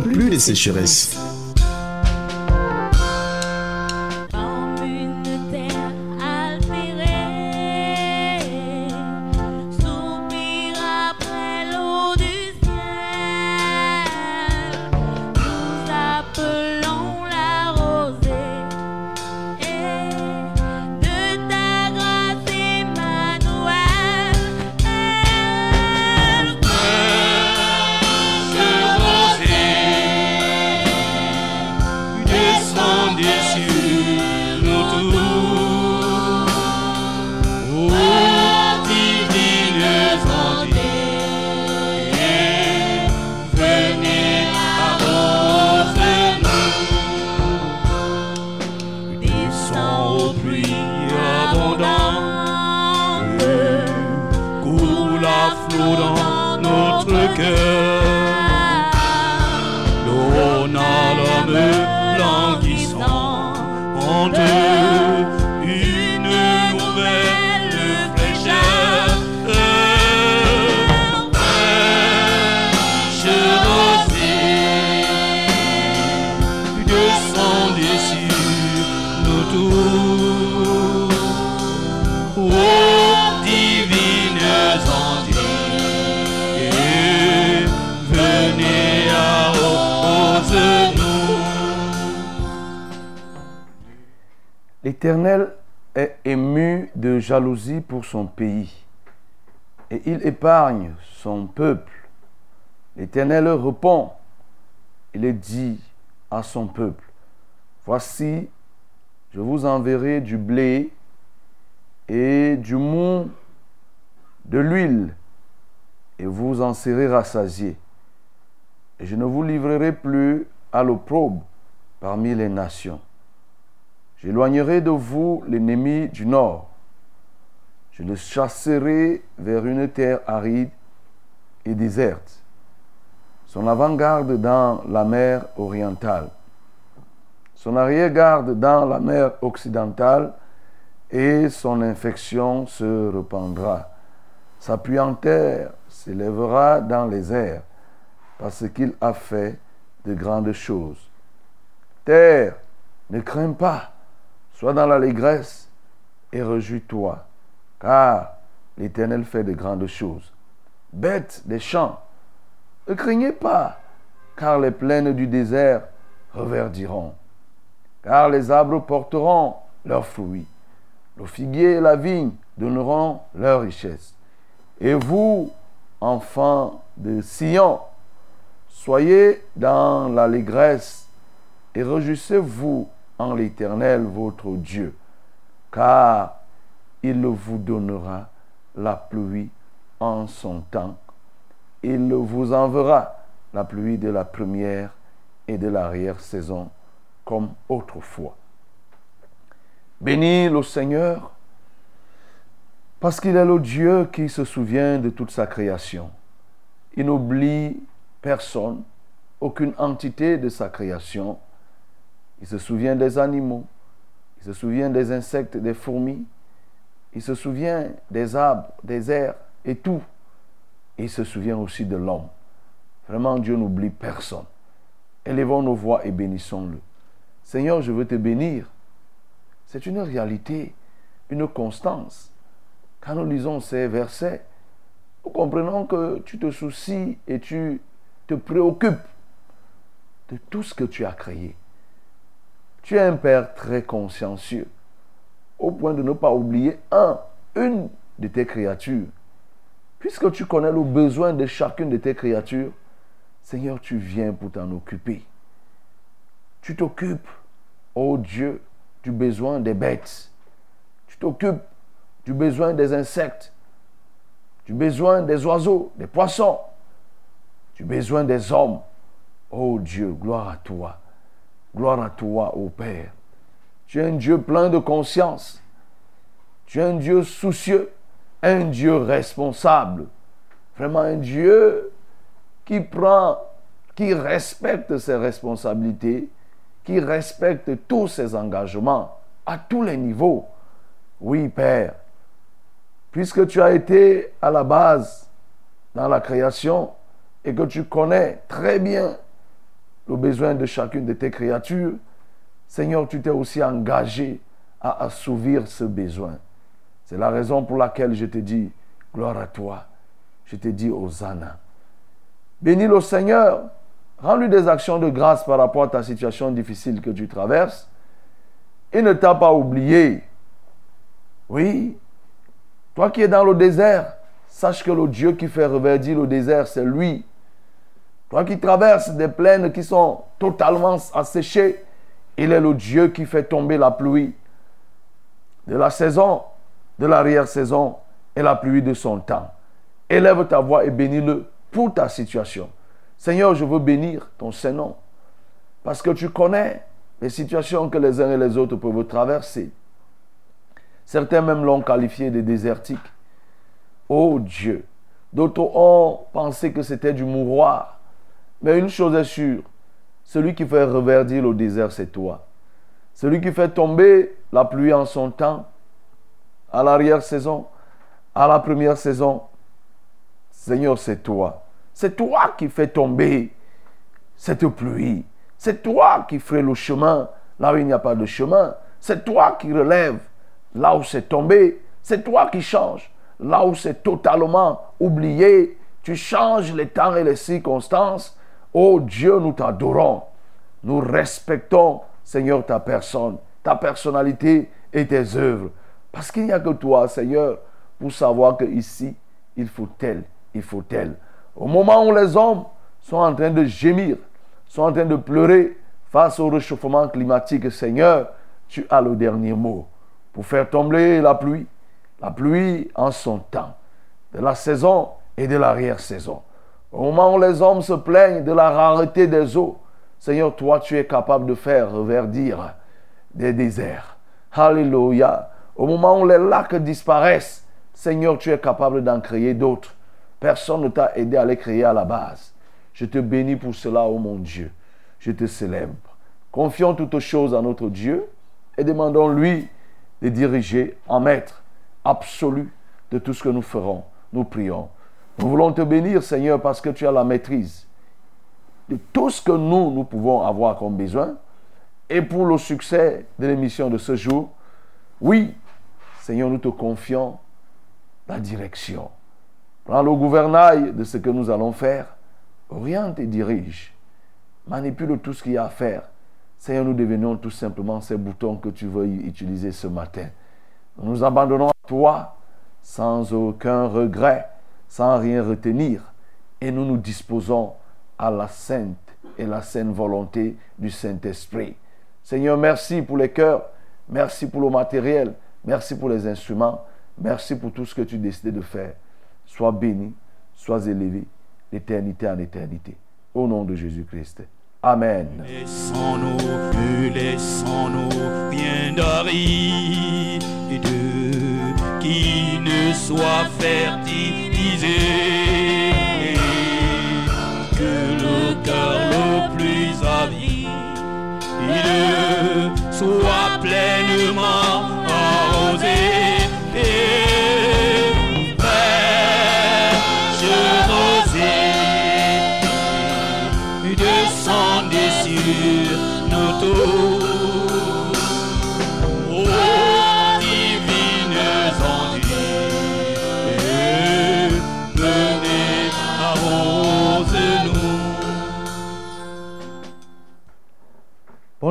plus de sécheresse. Pour son pays et il épargne son peuple. L'Éternel répond, il dit à son peuple, voici, je vous enverrai du blé et du mou, de l'huile, et vous en serez rassasiés. Et je ne vous livrerai plus à l'opprobre parmi les nations. J'éloignerai de vous l'ennemi du nord. Je le chasserai vers une terre aride et déserte. Son avant-garde dans la mer orientale. Son arrière-garde dans la mer occidentale et son infection se répandra. Sa puanteur s'élèvera dans les airs parce qu'il a fait de grandes choses. Terre, ne crains pas Sois dans l'allégresse et rejouis-toi, car l'Éternel fait de grandes choses. Bêtes des champs, ne craignez pas, car les plaines du désert reverdiront, car les arbres porteront leurs fruits, le figuier et la vigne donneront leur richesse. Et vous, enfants de Sion, soyez dans l'allégresse et réjouissez-vous en l'Éternel votre Dieu, car il vous donnera la pluie en son temps. Il vous enverra la pluie de la première et de l'arrière-saison comme autrefois. Bénis le Seigneur, parce qu'il est le Dieu qui se souvient de toute sa création. Il n'oublie personne, aucune entité de sa création il se souvient des animaux. Il se souvient des insectes, des fourmis. Il se souvient des arbres, des airs et tout. il se souvient aussi de l'homme. Vraiment, Dieu n'oublie personne. Élevons nos voix et bénissons-le. Seigneur, je veux te bénir. C'est une réalité, une constance. Quand nous lisons ces versets, nous comprenons que tu te soucies et tu te préoccupes de tout ce que tu as créé. Tu es un père très consciencieux, au point de ne pas oublier un, une de tes créatures. Puisque tu connais le besoin de chacune de tes créatures, Seigneur, tu viens pour t'en occuper. Tu t'occupes, ô Dieu, du besoin des bêtes. Tu t'occupes du besoin des insectes, du besoin des oiseaux, des poissons, du besoin des hommes. Oh Dieu, gloire à toi. Gloire à toi, ô Père. Tu es un Dieu plein de conscience. Tu es un Dieu soucieux, un Dieu responsable. Vraiment un Dieu qui prend, qui respecte ses responsabilités, qui respecte tous ses engagements à tous les niveaux. Oui, Père, puisque tu as été à la base dans la création et que tu connais très bien le besoin de chacune de tes créatures, Seigneur, tu t'es aussi engagé à assouvir ce besoin. C'est la raison pour laquelle je te dis, gloire à toi. Je te dis, Hosanna. Bénis le Seigneur. Rends-lui des actions de grâce par rapport à ta situation difficile que tu traverses. Il ne t'a pas oublié. Oui. Toi qui es dans le désert, sache que le Dieu qui fait reverdir le désert, c'est lui. Toi qui traverses des plaines qui sont totalement asséchées, il est le Dieu qui fait tomber la pluie de la saison, de l'arrière-saison et la pluie de son temps. Élève ta voix et bénis-le pour ta situation. Seigneur, je veux bénir ton Saint-Nom parce que tu connais les situations que les uns et les autres peuvent traverser. Certains même l'ont qualifié de désertique. Oh Dieu, d'autres ont pensé que c'était du mouroir. Mais une chose est sûre, celui qui fait reverdir le désert, c'est toi. Celui qui fait tomber la pluie en son temps, à l'arrière-saison, à la première saison, Seigneur, c'est toi. C'est toi qui fais tomber cette pluie. C'est toi qui fais le chemin là où il n'y a pas de chemin. C'est toi qui relèves là où c'est tombé. C'est toi qui changes là où c'est totalement oublié. Tu changes les temps et les circonstances. Oh Dieu, nous t'adorons. Nous respectons, Seigneur, ta personne, ta personnalité et tes œuvres. Parce qu'il n'y a que toi, Seigneur, pour savoir que ici, il faut tel, il faut tel. Au moment où les hommes sont en train de gémir, sont en train de pleurer face au réchauffement climatique, Seigneur, tu as le dernier mot pour faire tomber la pluie, la pluie en son temps, de la saison et de l'arrière-saison. Au moment où les hommes se plaignent de la rareté des eaux, Seigneur, toi, tu es capable de faire reverdir des déserts. Alléluia. Au moment où les lacs disparaissent, Seigneur, tu es capable d'en créer d'autres. Personne ne t'a aidé à les créer à la base. Je te bénis pour cela, ô mon Dieu. Je te célèbre. Confions toutes choses à notre Dieu et demandons-lui de diriger en maître absolu de tout ce que nous ferons. Nous prions. Nous voulons te bénir, Seigneur, parce que tu as la maîtrise de tout ce que nous, nous pouvons avoir comme besoin. Et pour le succès de l'émission de ce jour, oui, Seigneur, nous te confions la direction. Prends le gouvernail de ce que nous allons faire. Oriente et dirige. Manipule tout ce qu'il y a à faire. Seigneur, nous devenons tout simplement ces boutons que tu veux utiliser ce matin. Nous nous abandonnons à toi sans aucun regret sans rien retenir, et nous nous disposons à la sainte et la sainte volonté du Saint-Esprit. Seigneur, merci pour les cœurs, merci pour le matériel, merci pour les instruments, merci pour tout ce que tu décides de faire. Sois béni, sois élevé, d'éternité en éternité. Au nom de Jésus-Christ. Amen. Laissons-nous, laissons-nous bien qui ne soit Que le cœur le plus avide soit pleinement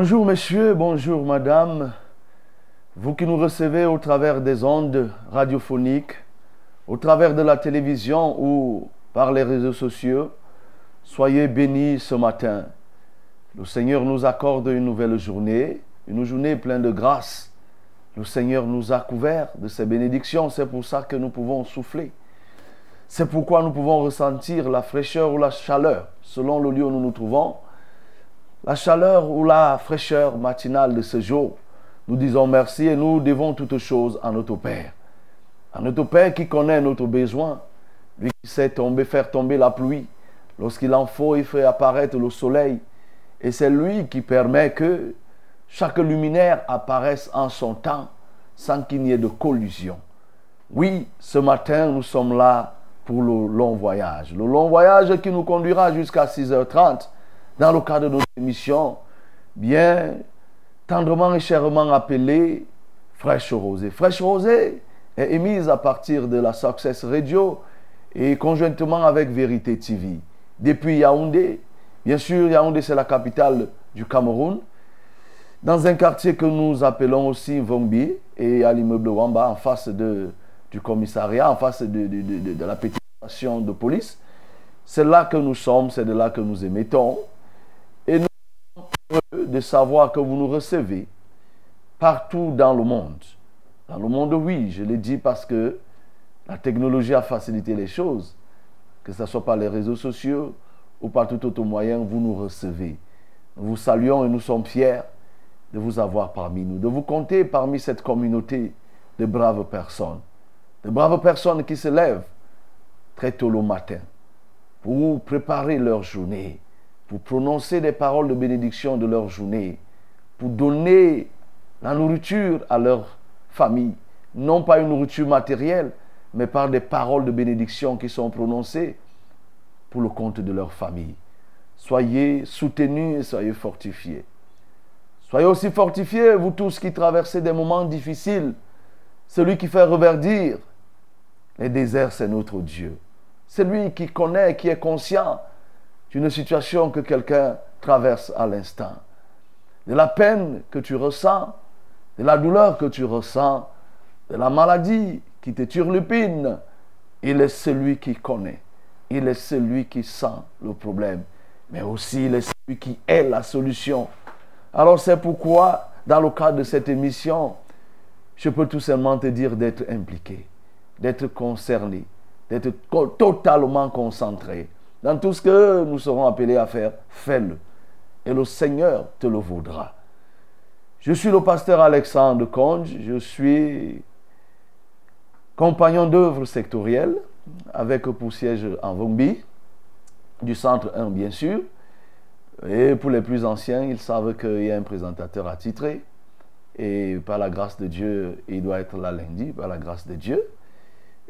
Bonjour messieurs, bonjour madame, vous qui nous recevez au travers des ondes radiophoniques, au travers de la télévision ou par les réseaux sociaux, soyez bénis ce matin. Le Seigneur nous accorde une nouvelle journée, une journée pleine de grâce. Le Seigneur nous a couverts de ses bénédictions, c'est pour ça que nous pouvons souffler. C'est pourquoi nous pouvons ressentir la fraîcheur ou la chaleur selon le lieu où nous nous trouvons la chaleur ou la fraîcheur matinale de ce jour. Nous disons merci et nous devons toutes choses à notre Père. À notre Père qui connaît notre besoin, lui qui sait tomber, faire tomber la pluie. Lorsqu'il en faut, il fait apparaître le soleil. Et c'est lui qui permet que chaque luminaire apparaisse en son temps sans qu'il n'y ait de collusion. Oui, ce matin, nous sommes là pour le long voyage. Le long voyage qui nous conduira jusqu'à 6h30 dans le cadre de notre émission, bien tendrement et chèrement appelée Fraîche Rosée. Fraîche Rosée est émise à partir de la Success Radio et conjointement avec Vérité TV. Depuis Yaoundé, bien sûr, Yaoundé c'est la capitale du Cameroun, dans un quartier que nous appelons aussi Vongbi et à l'immeuble Wamba en face de, du commissariat, en face de, de, de la petite station de police. C'est là que nous sommes, c'est de là que nous émettons. Et nous sommes heureux de savoir que vous nous recevez partout dans le monde. Dans le monde, oui, je l'ai dit parce que la technologie a facilité les choses. Que ce soit par les réseaux sociaux ou par tout autre moyen, vous nous recevez. Nous vous saluons et nous sommes fiers de vous avoir parmi nous, de vous compter parmi cette communauté de braves personnes. De braves personnes qui se lèvent très tôt le matin pour préparer leur journée, pour prononcer des paroles de bénédiction de leur journée, pour donner la nourriture à leur famille. Non pas une nourriture matérielle, mais par des paroles de bénédiction qui sont prononcées pour le compte de leur famille. Soyez soutenus et soyez fortifiés. Soyez aussi fortifiés, vous tous qui traversez des moments difficiles. Celui qui fait reverdir les déserts, c'est notre Dieu. C'est lui qui connaît, qui est conscient d'une situation que quelqu'un traverse à l'instant. De la peine que tu ressens, de la douleur que tu ressens, de la maladie qui te turlupine. Il est celui qui connaît. Il est celui qui sent le problème. Mais aussi, il est celui qui est la solution. Alors c'est pourquoi, dans le cadre de cette émission, je peux tout simplement te dire d'être impliqué, d'être concerné, d'être totalement concentré. Dans tout ce que nous serons appelés à faire, fais-le. Et le Seigneur te le vaudra. Je suis le pasteur Alexandre Conge, je suis compagnon d'œuvre sectorielle avec pour siège en Vombi, du centre 1 bien sûr. Et pour les plus anciens, ils savent qu'il y a un présentateur attitré. Et par la grâce de Dieu, il doit être là lundi, par la grâce de Dieu.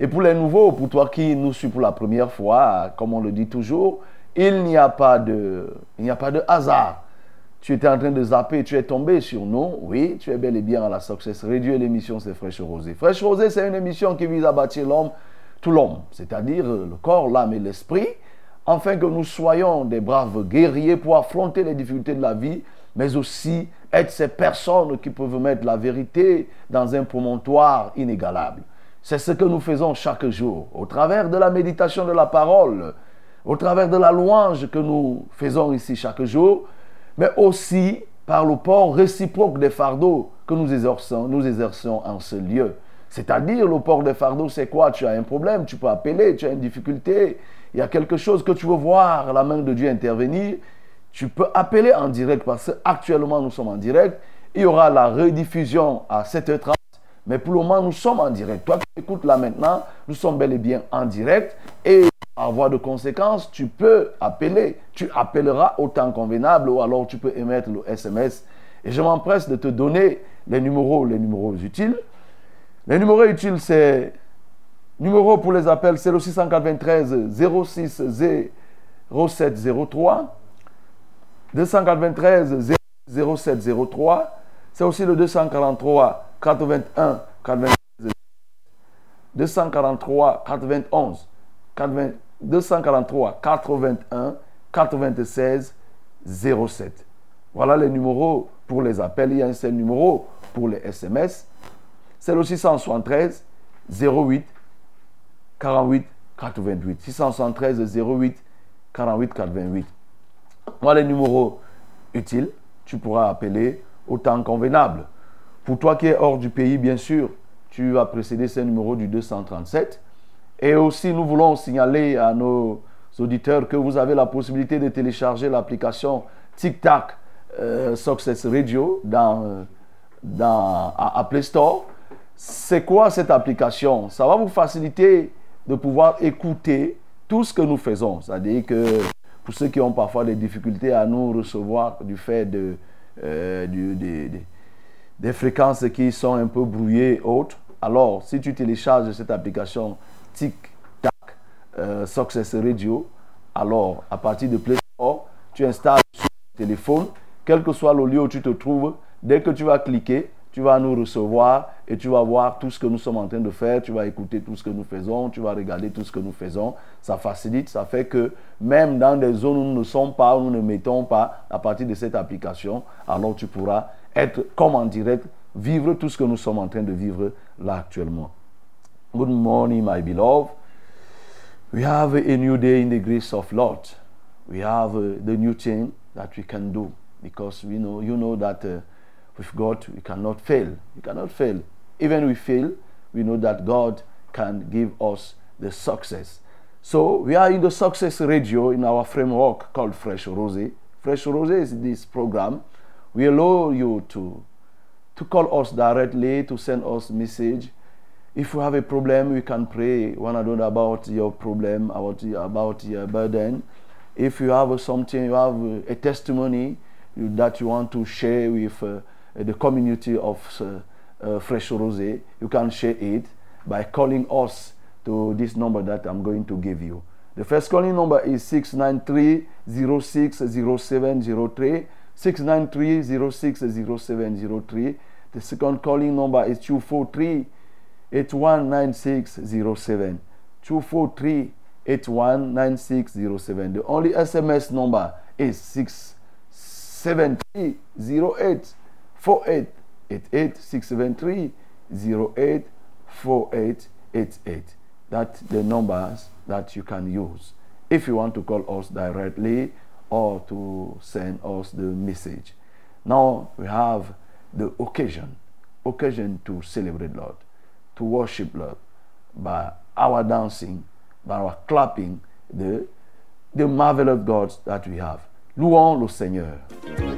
Et pour les nouveaux, pour toi qui nous suis pour la première fois, comme on le dit toujours, il n'y a pas de, il n'y a pas de hasard. Tu étais en train de zapper, tu es tombé sur nous. Oui, tu es bel et bien à la Success Radio. L'émission, c'est Fraîche Rosée. Fraîche Rosée, c'est une émission qui vise à bâtir l'homme, tout l'homme, c'est-à-dire le corps, l'âme et l'esprit, afin que nous soyons des braves guerriers pour affronter les difficultés de la vie, mais aussi être ces personnes qui peuvent mettre la vérité dans un promontoire inégalable. C'est ce que nous faisons chaque jour, au travers de la méditation de la parole, au travers de la louange que nous faisons ici chaque jour, mais aussi par le port réciproque des fardeaux que nous exerçons, en ce lieu. C'est-à-dire, le port des fardeaux, c'est quoi? Tu as un problème, tu peux appeler, tu as une difficulté, il y a quelque chose que tu veux voir la main de Dieu intervenir, tu peux appeler en direct parce qu'actuellement nous sommes en direct. Il y aura la rediffusion à 7h30 mais pour le moment, nous sommes en direct. Toi qui écoutes là maintenant, nous sommes bel et bien en direct. Et par voie de conséquence, tu peux appeler. Tu appelleras au temps convenable ou alors tu peux émettre le SMS. Et je m'empresse de te donner les numéros, les numéros utiles. Les numéros utiles, c'est numéro pour les appels, c'est le 693 06 0703. 293 0703. C'est aussi le 243 81 96 243 91 243 81 96 07. Voilà les numéros pour les appels. Il y a un seul numéro pour les SMS. C'est le 673 08 48 88. 673 08 48 88. Voilà les numéros utiles. Tu pourras appeler au temps convenable. Pour toi qui es hors du pays, bien sûr, tu vas précéder ce numéro du 237. Et aussi, nous voulons signaler à nos auditeurs que vous avez la possibilité de télécharger l'application Tic Tac euh, Success Radio dans, dans, Store. C'est quoi cette application? Ça va vous faciliter de pouvoir écouter tout ce que nous faisons. C'est-à-dire que pour ceux qui ont parfois des difficultés à nous recevoir du fait de, euh, des fréquences qui sont un peu brouillées et autres, alors si tu télécharges cette application Tic Tac euh, Success Radio, alors à partir de Play Store, tu installes sur ton téléphone, quel que soit le lieu où tu te trouves, dès que tu vas cliquer, tu vas nous recevoir et tu vas voir tout ce que nous sommes en train de faire, tu vas écouter tout ce que nous faisons, tu vas regarder tout ce que nous faisons. Ça facilite, ça fait que même dans des zones où nous ne sommes pas, où nous ne mettons pas, à partir de cette application, alors tu pourras être comme en direct, vivre tout ce que nous sommes en train de vivre là actuellement. Good morning, my beloved. We have a new day in the grace of Lord. We have uh, the new thing that we can do because we know you know that uh, with God we cannot fail. We cannot fail. Even we fail, we know that God can give us the success. So we are in the success radio in our framework called Fresh Rose. Fresh Rose is this program. We allow you to to call us directly, to send us message. If you have a problem, we can pray one another about your problem, about your, about your burden. If you have something, you have a testimony that you want to share with uh, the community of uh, uh, Fresh Rose, you can share it by calling us to this number that I'm going to give you. The first calling number is 693 060703. 693 060703. The second calling number is 243 819607. 243 819607. The only SMS number is 673 08 48 88 673 08 48 88. That's the numbers that you can use if you want to call us directly or to send us the message. Now we have the occasion, occasion to celebrate Lord, to worship Lord by our dancing, by our clapping, the, the marvelous God that we have. Louons le Seigneur.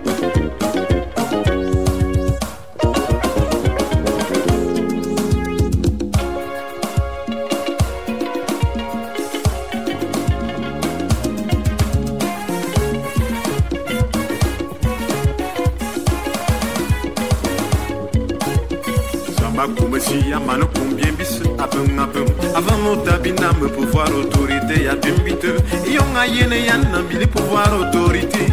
Kumasi amano combien bis abum abum Avant mon tabina me pouvoir autorité ya dumbite Yonga yene yana mili pouvoir autorité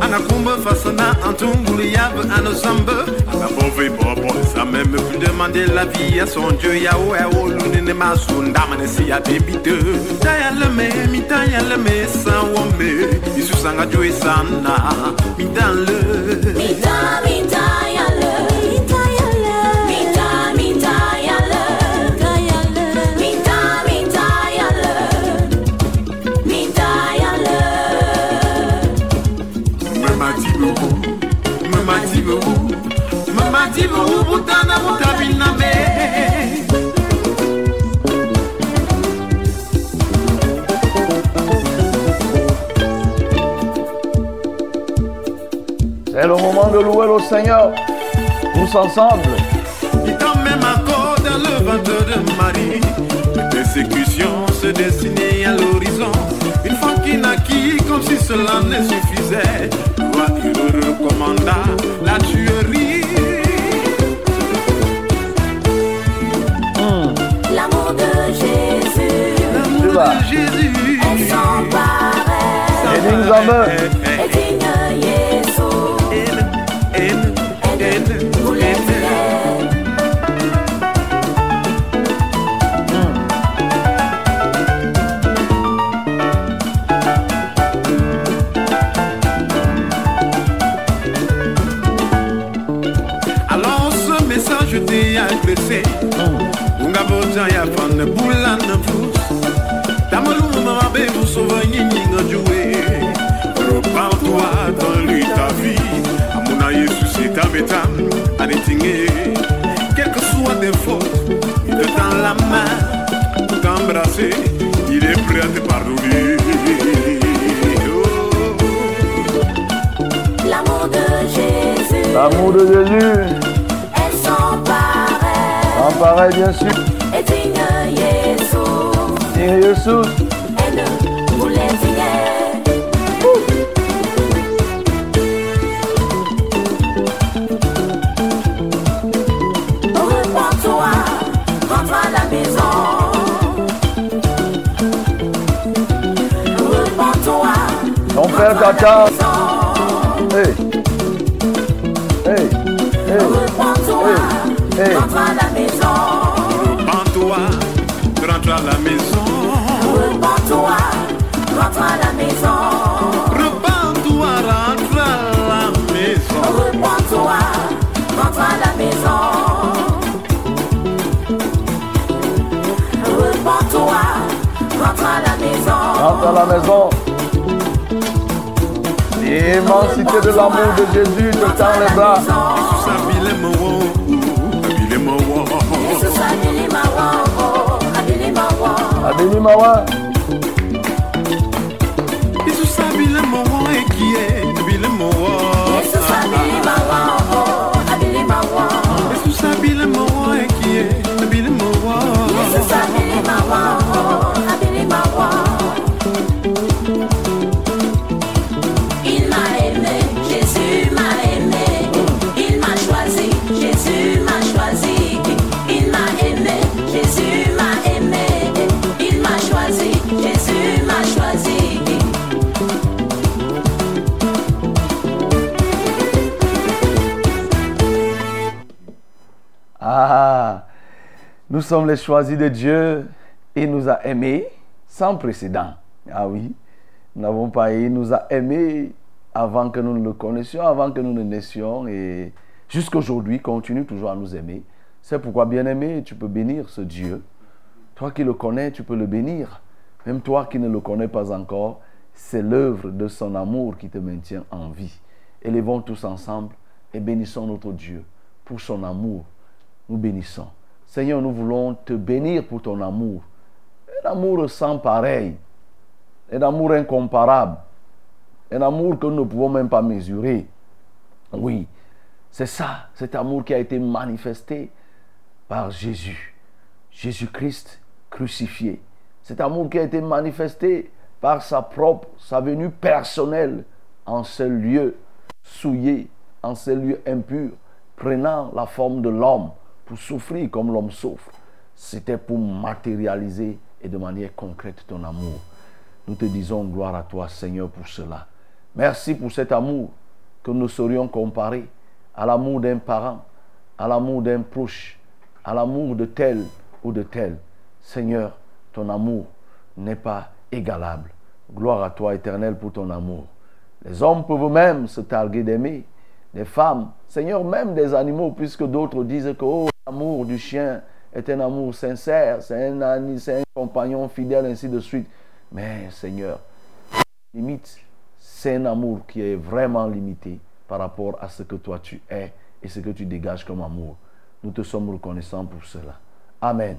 Ana kumba fasana antungulu yab ano samba Ana bove bobo ça même plus demander la vie à son Dieu ya ouais oh lune ne masunda mane si ya dumbite Taya leme mi taya leme sa wome. Isu sanga joe sana mi dan moment de louer le Seigneur. Tous ensemble. Il t'a même encore dans le ventre de Marie. Les persécutions se dessinaient à l'horizon. Une femme qui naquit comme si cela ne suffisait. Toi, il recommanda la tuerie. L'amour de Jésus L'amour de Jésus. Quelles que soient tes fautes Il te tend la main Pour t'embrasser. Il est prêt à te pardonner. Oh. L'amour de Jésus, est sans pareil. en pareil bien sûr. Et digne Jésus, Digne Jésus, et ne vous ton père rentre à la t'attend. maison. Hey. Hey. Hey. Repends-toi, Hey. Hey. rentre à la maison. Repends-toi, rentre à la maison. Repends-toi, rentre à la maison. Repends-toi, rentre à la maison. Repends-toi, rentre à la maison. Repends-toi, rentre à la maison. Rentre à la maison. L'immensité de l'amour de Jésus te tend les bras. Sabile mo, sommes les choisis de Dieu. Il nous a aimés sans précédent. Ah oui, nous n'avons pas, il nous a aimés avant que nous ne le connaissions, avant que nous ne naissions et jusqu'aujourd'hui continue toujours à nous aimer. C'est pourquoi, bien-aimé, tu peux bénir ce Dieu. Toi qui le connais, tu peux le bénir. Même toi qui ne le connais pas encore, c'est l'œuvre de son amour qui te maintient en vie. Élevons tous ensemble et bénissons notre Dieu pour son amour. Nous bénissons. Seigneur, nous voulons te bénir pour ton amour. Un amour sans pareil. Un amour incomparable. Un amour que nous ne pouvons même pas mesurer. Oui, c'est ça, cet amour qui a été manifesté par Jésus. Jésus-Christ crucifié. Cet amour qui a été manifesté par sa propre, sa venue personnelle en ce lieu souillé, en ce lieu impur, prenant la forme de l'homme pour souffrir comme l'homme souffre. C'était pour matérialiser et de manière concrète ton amour. Nous te disons gloire à toi, Seigneur, pour cela. Merci pour cet amour que nous saurions comparer à l'amour d'un parent, à l'amour d'un proche, à l'amour de tel ou de tel. Seigneur, ton amour n'est pas égalable. Gloire à toi, éternel, pour ton amour. Les hommes peuvent même se targuer d'aimer. Les femmes, Seigneur, même des animaux, puisque d'autres disent que oh, l'amour du chien est un amour sincère, c'est un, ami- c'est un compagnon fidèle, ainsi de suite. Mais Seigneur, limite, c'est un amour qui est vraiment limité par rapport à ce que toi tu es et ce que tu dégages comme amour. Nous te sommes reconnaissants pour cela. Amen.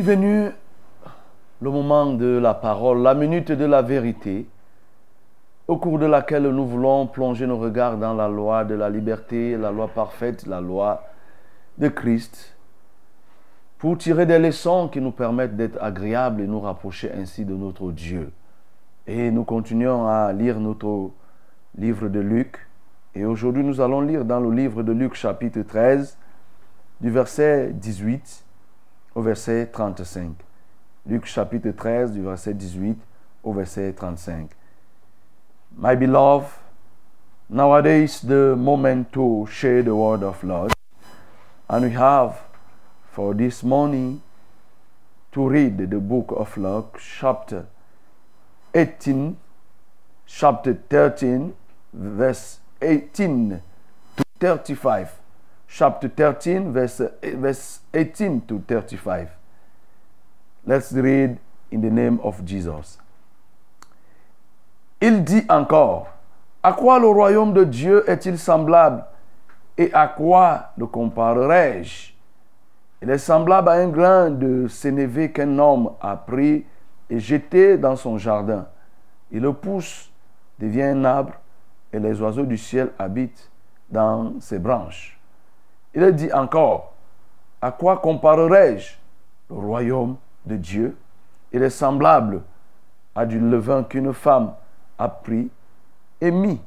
Venu le moment de la parole, la minute de la vérité, au cours de laquelle nous voulons plonger nos regards dans la loi de la liberté, la loi parfaite, la loi de Christ, pour tirer des leçons qui nous permettent d'être agréables et nous rapprocher ainsi de notre Dieu. Et nous continuons à lire notre livre de Luc. Et aujourd'hui, nous allons lire dans le livre de Luc chapitre 13, du verset 18 au verset 35. Luc chapitre 13 du verset 18 au verset 35. My beloved, nowadays the moment to share the word of Lord. And we have for this morning to read the book of Luke, chapter 18, chapter 13, verse 18 to 35. Chapter 13, verse, verse 18 to 35. Let's read in the name of Jesus. Il dit encore, à quoi le royaume de Dieu est-il semblable et à quoi le comparerai-je Il est semblable à un grain de sénévé qu'un homme a pris et jeté dans son jardin. Il le pousse, devient un arbre et les oiseaux du ciel habitent dans ses branches. Il dit encore, à quoi comparerai-je le royaume de Dieu? Il est semblable à du levain qu'une femme a pris et mis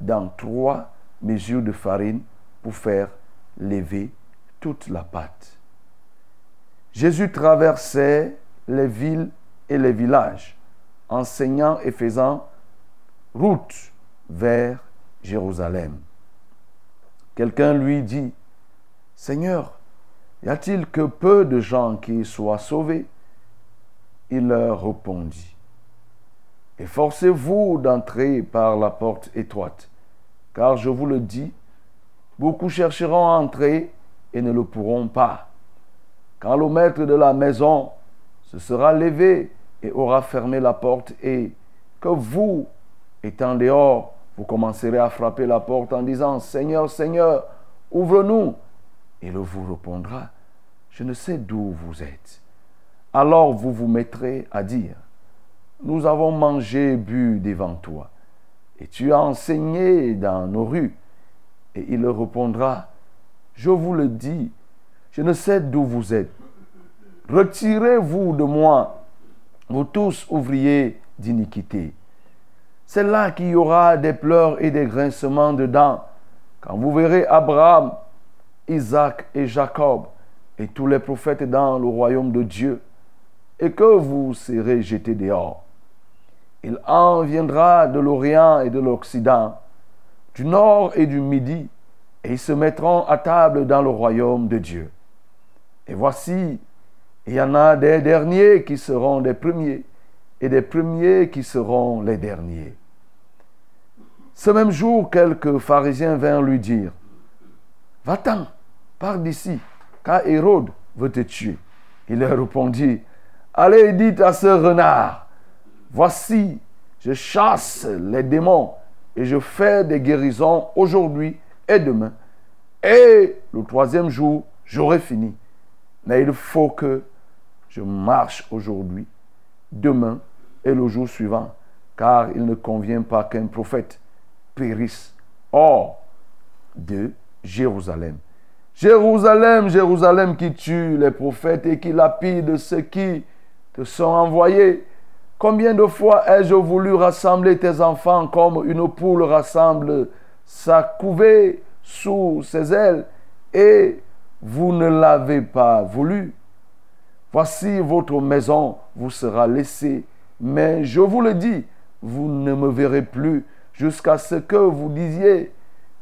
dans trois mesures de farine pour faire lever toute la pâte. Jésus traversait les villes et les villages, enseignant et faisant route vers Jérusalem. Quelqu'un lui dit, Seigneur, y a-t-il que peu de gens qui soient sauvés? Il leur répondit, Efforcez-vous d'entrer par la porte étroite, car je vous le dis, beaucoup chercheront à entrer et ne le pourront pas. Quand le maître de la maison se sera levé et aura fermé la porte, et que vous, étant dehors, vous commencerez à frapper la porte en disant, Seigneur, Seigneur, ouvre-nous. Il vous répondra, je ne sais d'où vous êtes. Alors vous vous mettrez à dire, nous avons mangé et bu devant toi, et tu as enseigné dans nos rues. Et il répondra, je vous le dis, je ne sais d'où vous êtes. Retirez-vous de moi, vous tous ouvriers d'iniquité. C'est là qu'il y aura des pleurs et des grincements dedans. Quand vous verrez Abraham, Isaac et Jacob et tous les prophètes dans le royaume de Dieu, et que vous serez jetés dehors. Il en viendra de l'Orient et de l'Occident, du Nord et du Midi, et ils se mettront à table dans le royaume de Dieu. Et voici, il y en a des derniers qui seront des premiers, et des premiers qui seront les derniers. Ce même jour, quelques pharisiens vinrent lui dire, Va-t'en, pars d'ici, car Hérode veut te tuer. Il leur répondit, Allez, dites à ce renard, voici, je chasse les démons et je fais des guérisons aujourd'hui et demain. Et le troisième jour, j'aurai fini. Mais il faut que je marche aujourd'hui, demain et le jour suivant, car il ne convient pas qu'un prophète périsse hors de Jérusalem. Jérusalem, Jérusalem qui tue les prophètes et qui lapide ceux qui te sont envoyés. Combien de fois ai-je voulu rassembler tes enfants comme une poule rassemble sa couvée sous ses ailes et vous ne l'avez pas voulu? Voici votre maison vous sera laissée, mais je vous le dis, vous ne me verrez plus jusqu'à ce que vous disiez,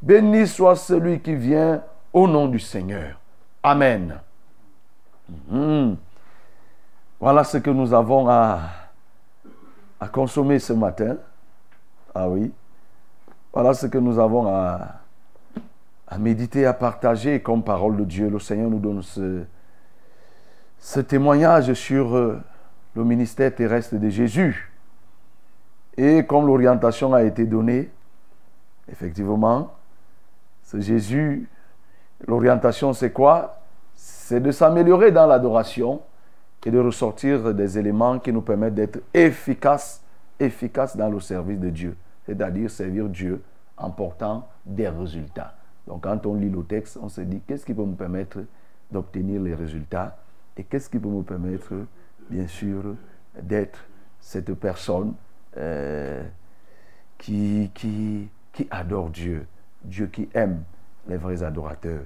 béni soit celui qui vient au nom du Seigneur. Amen. Mhm. Voilà ce que nous avons à, consommer ce matin. Ah oui. Voilà ce que nous avons à, à méditer, à partager comme parole de Dieu. Le Seigneur nous donne ce, ce témoignage sur euh, le ministère terrestre de Jésus. Et comme l'orientation a été donnée, effectivement, ce Jésus, l'orientation c'est quoi? C'est de s'améliorer dans l'adoration et de ressortir des éléments qui nous permettent d'être efficaces, efficaces dans le service de Dieu. C'est-à-dire servir Dieu en portant des résultats. Donc quand on lit le texte, on se dit qu'est-ce qui peut me permettre d'obtenir les résultats et qu'est-ce qui peut me permettre, bien sûr, d'être cette personne euh, qui, qui, qui adore Dieu, Dieu qui aime les vrais adorateurs.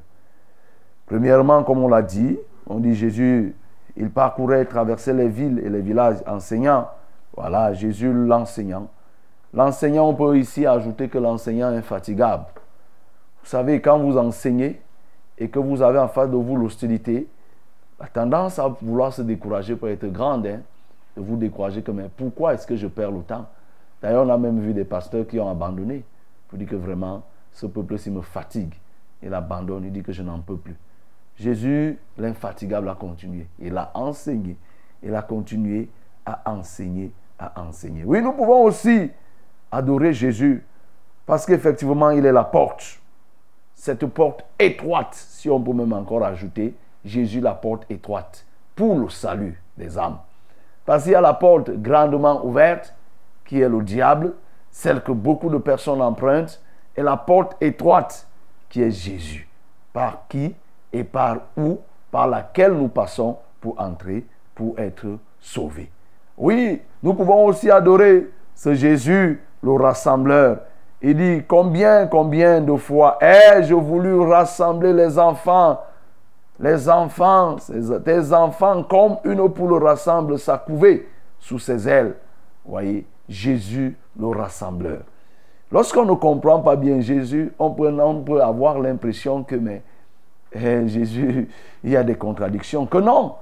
Premièrement, comme on l'a dit, on dit Jésus il parcourait, traversait les villes et les villages enseignant. Voilà, Jésus l'enseignant. L'enseignant, on peut ici ajouter que l'enseignant est infatigable. Vous savez, quand vous enseignez et que vous avez en face de vous l'hostilité, la tendance à vouloir se décourager peut être grande. Hein, de vous décourager comme, mais pourquoi est-ce que je perds le temps? D'ailleurs, on a même vu des pasteurs qui ont abandonné pour dire que vraiment, ce peuple-ci me fatigue. Il abandonne, il dit que je n'en peux plus. Jésus, l'infatigable, a continué. Il a enseigné. Il a continué à enseigner, à enseigner. Oui, nous pouvons aussi adorer Jésus parce qu'effectivement, il est la porte. Cette porte étroite, si on peut même encore ajouter, Jésus la porte étroite pour le salut des âmes. Parce qu'il y a la porte grandement ouverte, qui est le diable, celle que beaucoup de personnes empruntent, et la porte étroite, qui est Jésus, par qui et par où, par laquelle nous passons pour entrer, pour être sauvés. Oui, nous pouvons aussi adorer ce Jésus, le rassembleur. Il dit, combien, combien de fois ai-je voulu rassembler les enfants les enfants, tes enfants, comme une poule rassemble sa couvée sous ses ailes. Voyez, Jésus le rassembleur. Lorsqu'on ne comprend pas bien Jésus, on peut, avoir l'impression que mais, eh, Jésus, il y a des contradictions. Que non.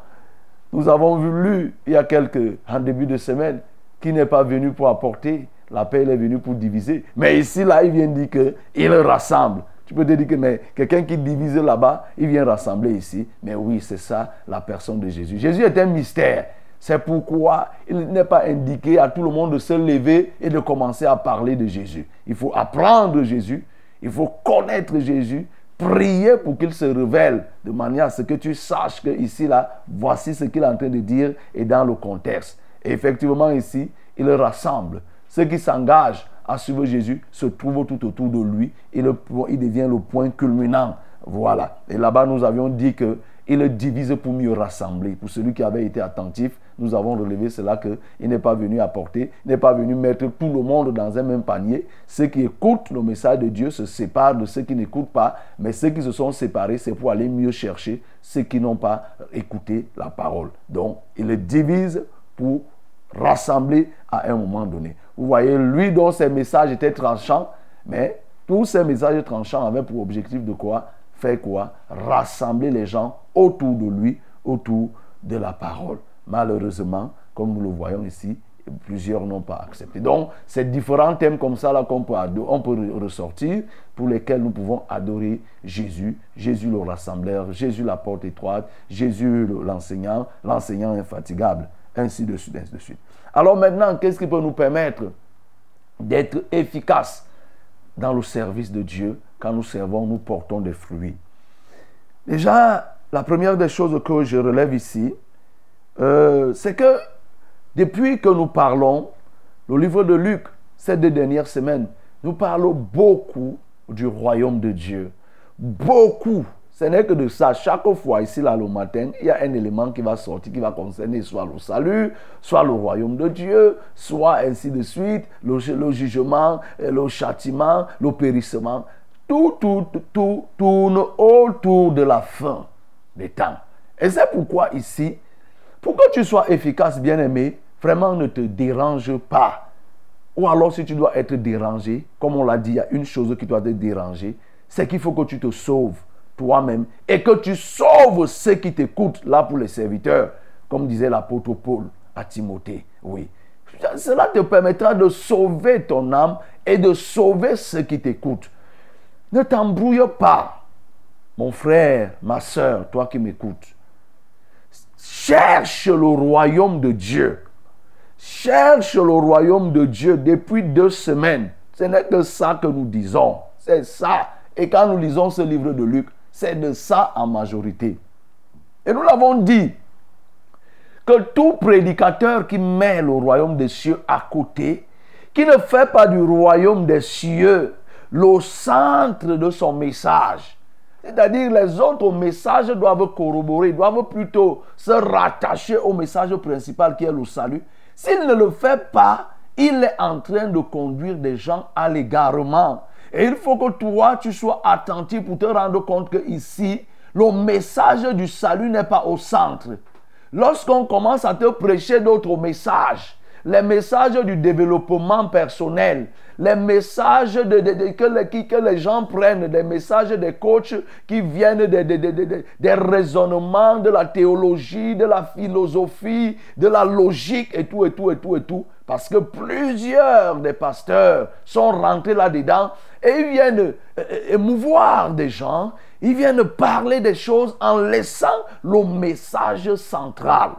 Nous avons lu il y a quelques, en début de semaine, qui n'est pas venu pour apporter la paix, il est venu pour diviser. Mais ici, là, il vient dire qu'il rassemble. Tu peux te dire que mais quelqu'un qui divise là-bas, il vient rassembler ici. Mais oui, c'est ça la personne de Jésus. Jésus est un mystère. C'est pourquoi il n'est pas indiqué à tout le monde de se lever et de commencer à parler de Jésus. Il faut apprendre Jésus, il faut connaître Jésus, prier pour qu'il se révèle de manière à ce que tu saches que ici, là, voici ce qu'il est en train de dire et dans le contexte. Et effectivement, ici, il rassemble ceux qui s'engagent à suivre Jésus se trouve tout autour de lui. Et le, il devient le point culminant. Voilà. Et là-bas, nous avions dit que il divise pour mieux rassembler. Pour celui qui avait été attentif, nous avons relevé cela qu'il n'est pas venu apporter, n'est pas venu mettre tout le monde dans un même panier. Ceux qui écoutent le message de Dieu se séparent de ceux qui n'écoutent pas, mais ceux qui se sont séparés, c'est pour aller mieux chercher ceux qui n'ont pas écouté la parole. Donc, il divise pour rassembler à un moment donné. Vous voyez, lui dont ses messages étaient tranchants, mais tous ces messages tranchants avaient pour objectif de quoi? Faire quoi? Rassembler les gens autour de lui, autour de la parole. Malheureusement, comme nous le voyons ici, plusieurs n'ont pas accepté. Donc, c'est différents thèmes comme ça qu'on peut, on ressortir pour lesquels nous pouvons adorer Jésus, Jésus le rassembleur, Jésus la porte étroite, Jésus l'enseignant, l'enseignant infatigable, ainsi de suite, ainsi de suite. Alors maintenant, qu'est-ce qui peut nous permettre d'être efficaces dans le service de Dieu quand nous servons, nous portons des fruits? Déjà, la première des choses que je relève ici, euh, c'est que depuis que nous parlons, le livre de Luc, ces deux dernières semaines, nous parlons beaucoup du royaume de Dieu. Beaucoup ce n'est que de ça. Chaque fois ici, là, le matin, il y a un élément qui va sortir, qui va concerner soit le salut, soit le royaume de Dieu, soit ainsi de suite, le, jugement, le châtiment, le périssement. Tout, tout, tout tourne autour de la fin des temps. Et c'est pourquoi ici, pour que tu sois efficace, bien-aimé, vraiment ne te dérange pas. Ou alors si tu dois être dérangé, comme on l'a dit, il y a une chose qui doit te déranger, c'est qu'il faut que tu te sauves toi-même et que tu sauves ceux qui t'écoutent, là pour les serviteurs, comme disait l'apôtre Paul à Timothée. Oui. Cela te permettra de sauver ton âme et de sauver ceux qui t'écoutent. Ne t'embrouille pas, mon frère, ma soeur, toi qui m'écoutes. Cherche le royaume de Dieu. Cherche le royaume de Dieu depuis deux semaines. Ce n'est que ça que nous disons. C'est ça. Et quand nous lisons ce livre de Luc, c'est de ça en majorité. Et nous l'avons dit, que tout prédicateur qui met le royaume des cieux à côté, qui ne fait pas du royaume des cieux le centre de son message, c'est-à-dire les autres messages doivent corroborer, doivent plutôt se rattacher au message principal qui est le salut. S'il ne le fait pas, il est en train de conduire des gens à l'égarement. Et il faut que toi, tu sois attentif pour te rendre compte que ici, le message du salut n'est pas au centre. lorsqu'on commence à te prêcher d'autres messages, les messages du développement personnel, les messages que, les, gens prennent, des messages des coachs qui viennent des- des raisonnements, de la théologie, de la philosophie, de la logique et tout, et tout, et tout, et tout. Parce que plusieurs des pasteurs sont rentrés là-dedans et ils viennent euh, émouvoir des gens, ils viennent parler des choses en laissant le message central.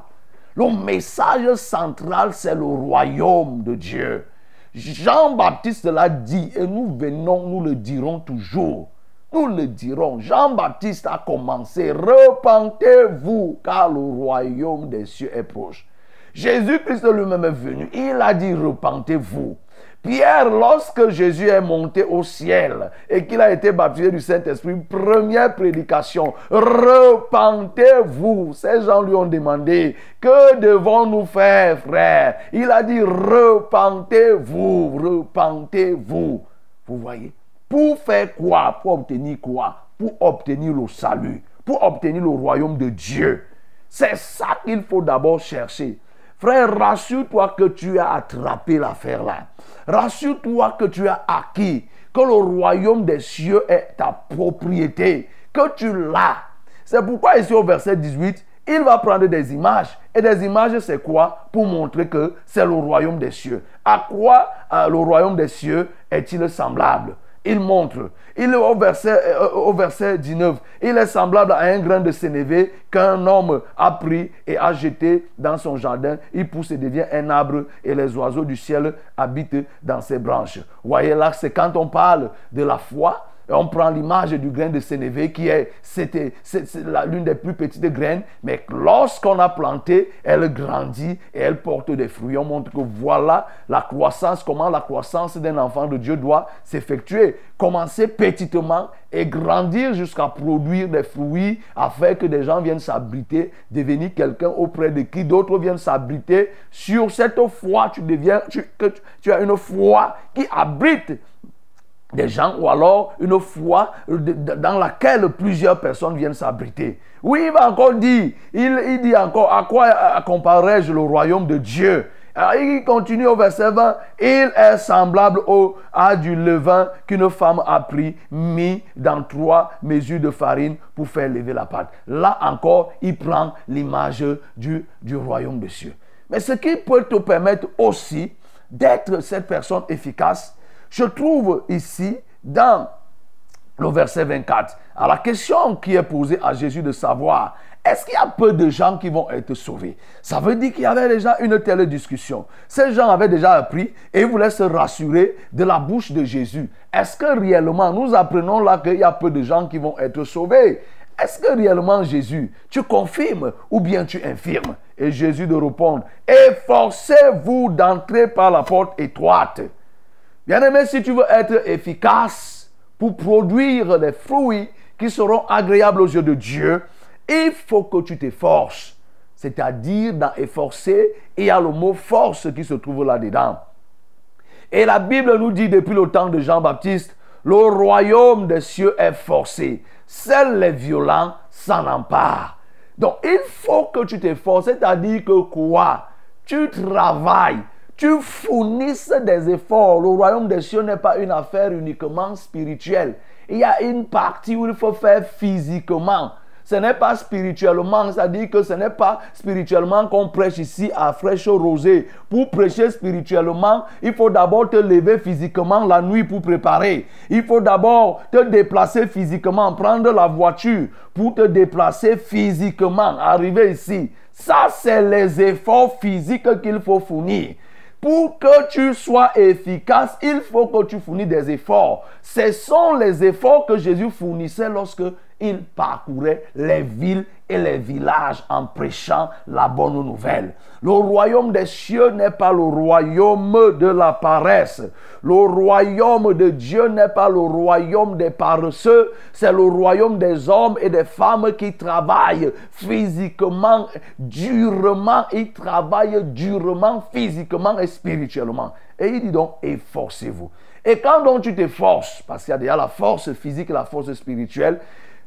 Le message central, c'est le royaume de Dieu. Jean-Baptiste l'a dit et nous venons, nous le dirons toujours. Nous le dirons. Jean-Baptiste a commencé. Repentez-vous car le royaume des cieux est proche. Jésus-Christ lui-même est venu. Il a dit repentez-vous. Pierre, lorsque Jésus est monté au ciel et qu'il a été baptisé du Saint-Esprit, première prédication, repentez-vous. Ces gens lui ont demandé, que devons-nous faire, frère? Il a dit, repentez-vous, repentez-vous. Vous voyez? Pour faire quoi? Pour obtenir quoi? Pour obtenir le salut, pour obtenir le royaume de Dieu. C'est ça qu'il faut d'abord chercher. Frère, rassure-toi que tu as attrapé l'affaire là. Rassure-toi que tu as acquis, que le royaume des cieux est ta propriété, que tu l'as. C'est pourquoi ici au verset 18, il va prendre des images. Et des images, c'est quoi? Pour montrer que c'est le royaume des cieux. À quoi euh, le royaume des cieux est-il semblable? Il montre. Il est au verset, euh, au verset 19. Il est semblable à un grain de sénévé qu'un homme a pris et a jeté dans son jardin. Il pousse et devient un arbre et les oiseaux du ciel habitent dans ses branches. Voyez là, c'est quand on parle de la foi. On prend l'image du grain de sénévé qui est, c'était, l'une des plus petites graines, mais lorsqu'on a planté, elle grandit et elle porte des fruits. On montre que voilà la croissance, comment la croissance d'un enfant de Dieu doit s'effectuer. Commencer petitement et grandir jusqu'à produire des fruits afin que des gens viennent s'abriter, devenir quelqu'un auprès de qui d'autres viennent s'abriter. Sur cette foi, tu deviens, tu- tu as une foi qui abrite des gens ou alors une foi de- de- dans laquelle plusieurs personnes viennent s'abriter. Oui, il va encore dire, il, dit encore, à quoi comparerai-je le royaume de Dieu? Alors, Il continue au verset 20, il est semblable au, à du levain qu'une femme a pris, mis dans trois mesures de farine pour faire lever la pâte. Là encore, il prend l'image du, du royaume des cieux. Mais ce qui peut te permettre aussi d'être cette personne efficace, je trouve ici dans le verset 24. Alors la question qui est posée à Jésus de savoir, est-ce qu'il y a peu de gens qui vont être sauvés? Ça veut dire qu'il y avait déjà une telle discussion. Ces gens avaient déjà appris et voulaient se rassurer de la bouche de Jésus. Est-ce que réellement, nous apprenons là qu'il y a peu de gens qui vont être sauvés? Est-ce que réellement Jésus, tu confirmes ou bien tu infirmes? Et Jésus de répondre, efforcez-vous d'entrer par la porte étroite. Bien-aimé, si tu veux être efficace pour produire des fruits qui seront agréables aux yeux de Dieu, il faut que tu t'efforces. C'est-à-dire, dans efforcer, il y a le mot force qui se trouve là-dedans. Et la Bible nous dit depuis le temps de Jean-Baptiste, le royaume des cieux est forcé. Seuls les violents s'en emparent. Donc il faut que tu t'efforces, c'est-à-dire que quoi? Tu travailles, tu fournisses des efforts. Le royaume des cieux n'est pas une affaire uniquement spirituelle. Il y a une partie où il faut faire physiquement. Ce n'est pas spirituellement, c'est-à-dire que ce n'est pas spirituellement qu'on prêche ici à fraîche rosée. Pour prêcher spirituellement, il faut d'abord te lever physiquement la nuit pour préparer. Il faut d'abord te déplacer physiquement, prendre la voiture pour te déplacer physiquement, arriver ici. Ça, c'est les efforts physiques qu'il faut fournir. Pour que tu sois efficace, il faut que tu fournisses des efforts. Ce sont les efforts que Jésus fournissait lorsque il parcourait les villes et les villages en prêchant la bonne nouvelle. Le royaume des cieux n'est pas le royaume de la paresse. Le royaume de Dieu n'est pas le royaume des paresseux. C'est le royaume des hommes et des femmes qui travaillent physiquement, durement. Ils travaillent durement, physiquement et spirituellement. Et il dit donc, efforcez-vous. Et quand donc tu t'efforces, parce qu'il y a déjà la force physique et la force spirituelle,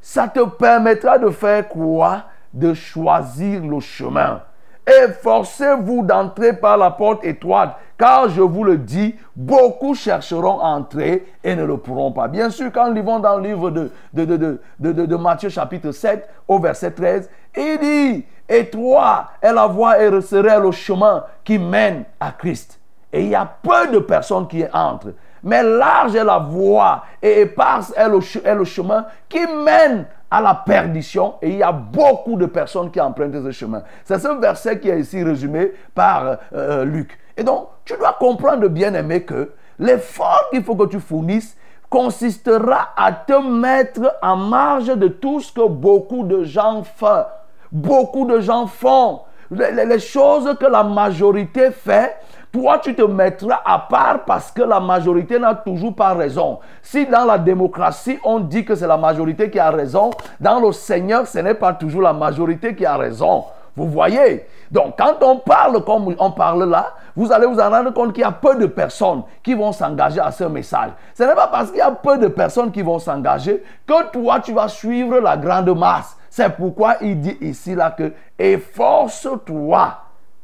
ça te permettra de faire quoi? De choisir le chemin. Efforcez-vous d'entrer par la porte étroite, car je vous le dis, beaucoup chercheront à entrer et ne le pourront pas. Bien sûr, quand nous lisons dans le livre de, de, de, de, Matthieu chapitre 7 au verset 13, il dit, étroit est la voie et resserré le chemin qui mène à Christ. Et il y a peu de personnes qui entrent. Mais large est la voie et éparse est le, chemin qui mène à la perdition. Et il y a beaucoup de personnes qui empruntent ce chemin. C'est ce verset qui est ici résumé par euh, euh, Luc. Et donc, tu dois comprendre, bien aimé, que l'effort qu'il faut que tu fournisses consistera à te mettre en marge de tout ce que beaucoup de gens font. Beaucoup de gens font. Les choses que la majorité fait, toi tu te mettras à part parce que la majorité n'a toujours pas raison. Si dans la démocratie on dit que c'est la majorité qui a raison, dans le Seigneur ce n'est pas toujours la majorité qui a raison. Vous voyez? Donc quand on parle comme on parle là, vous allez vous en rendre compte qu'il y a peu de personnes qui vont s'engager à ce message. Ce n'est pas parce qu'il y a peu de personnes qui vont s'engager que toi tu vas suivre la grande masse. C'est pourquoi il dit ici là que efforce-toi,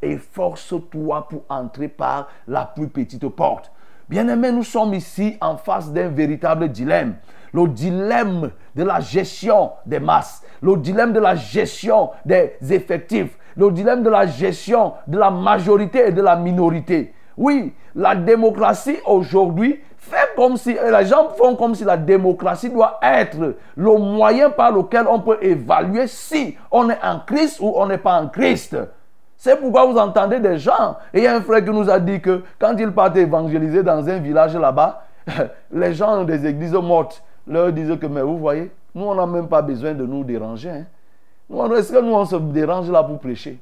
efforce-toi pour entrer par la plus petite porte. Bien-aimés, nous sommes ici en face d'un véritable dilemme. Le dilemme de la gestion des masses, le dilemme de la gestion des effectifs, le dilemme de la gestion de la majorité et de la minorité. Oui, la démocratie aujourd'hui fait comme si, et les gens font comme si la démocratie doit être le moyen par lequel on peut évaluer si on est en Christ ou on n'est pas en Christ. C'est pourquoi vous entendez des gens. Et il y a un frère qui nous a dit que quand il partait évangéliser dans un village là-bas, les gens des églises mortes leur disaient que, mais vous voyez, nous, on n'a même pas besoin de nous déranger. hein. Est-ce que nous, on se dérange là pour prêcher?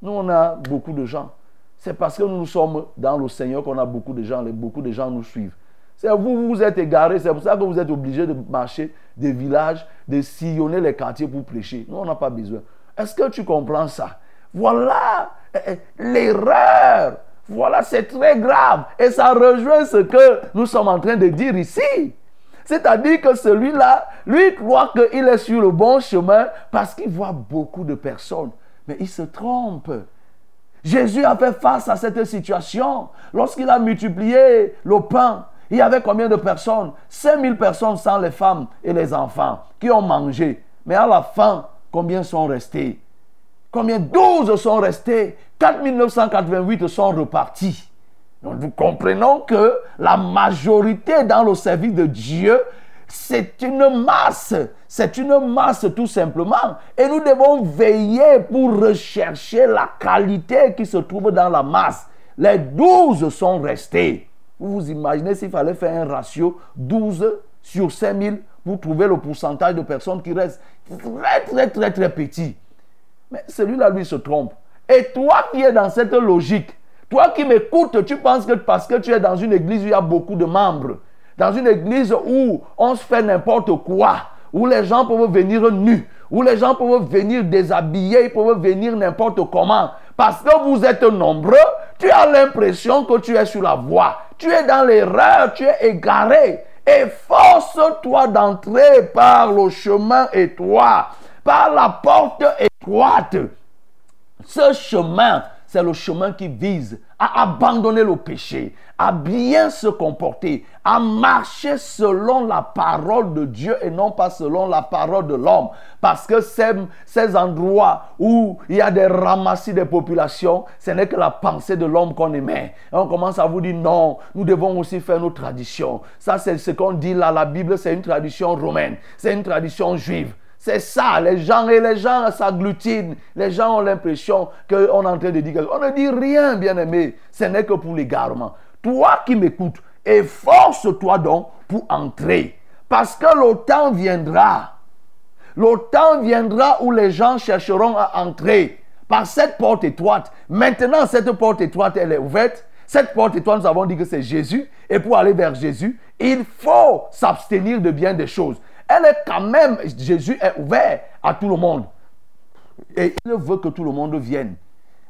Nous, on a beaucoup de gens. C'est parce que nous sommes dans le Seigneur qu'on a beaucoup de gens. les- Beaucoup de gens nous suivent. C'est vous, vous êtes égarés. C'est pour ça que vous êtes obligés de marcher des villages, de sillonner les quartiers pour prêcher. Nous, on n'a pas besoin. Est-ce que tu comprends ça? Voilà eh, eh, l'erreur. Voilà, c'est très grave. Et ça rejoint ce que nous sommes en train de dire ici. C'est-à-dire que celui-là, lui croit qu'il est sur le bon chemin parce qu'il voit beaucoup de personnes. Mais il se trompe. Jésus a fait face à cette situation. Lorsqu'il a multiplié le pain, il y avait combien de personnes? 5000 personnes sans les femmes et les enfants qui ont mangé. Mais à la fin, combien sont restés? Combien 12 sont restés? 4988 sont repartis. Donc nous comprenons que la majorité dans le service de Dieu, c'est une masse. C'est une masse tout simplement. Et nous devons veiller pour rechercher la qualité qui se trouve dans la masse. Les 12 sont restés. Vous vous imaginez s'il fallait faire un ratio 12 sur 5000 pour trouver le pourcentage de personnes qui restent très très très très petit. Mais celui-là, lui, se trompe. Et toi qui es dans cette logique, toi qui m'écoutes, tu penses que parce que tu es dans une église où il y a beaucoup de membres, dans une église où on se fait n'importe quoi, où les gens peuvent venir nus, où les gens peuvent venir déshabillés, ils peuvent venir n'importe comment, parce que vous êtes nombreux, tu as l'impression que tu es sur la voie, tu es dans l'erreur, tu es égaré. Efforce-toi d'entrer par le chemin étroit, par la porte étroite. Ce chemin, c'est le chemin qui vise à abandonner le péché, à bien se comporter, à marcher selon la parole de Dieu et non pas selon la parole de l'homme. Parce que ces, ces endroits où il y a des ramassis des populations, ce n'est que la pensée de l'homme qu'on émet. Et on commence à vous dire non, nous devons aussi faire nos traditions. Ça, c'est ce qu'on dit là. La Bible, c'est une tradition romaine, c'est une tradition juive. C'est ça, les gens et les gens s'agglutinent. Les gens ont l'impression qu'on est en train de dire quelque. On ne dit rien, bien-aimé. Ce n'est que pour l'égarement. Toi qui m'écoutes, efforce-toi donc pour entrer. Parce que le temps viendra. Le temps viendra où les gens chercheront à entrer par cette porte étroite. Maintenant, cette porte étroite, elle est ouverte. Cette porte étroite, nous avons dit que c'est Jésus. Et pour aller vers Jésus, il faut s'abstenir de bien des choses. Elle est quand même, Jésus est ouvert à tout le monde. Et il veut que tout le monde vienne.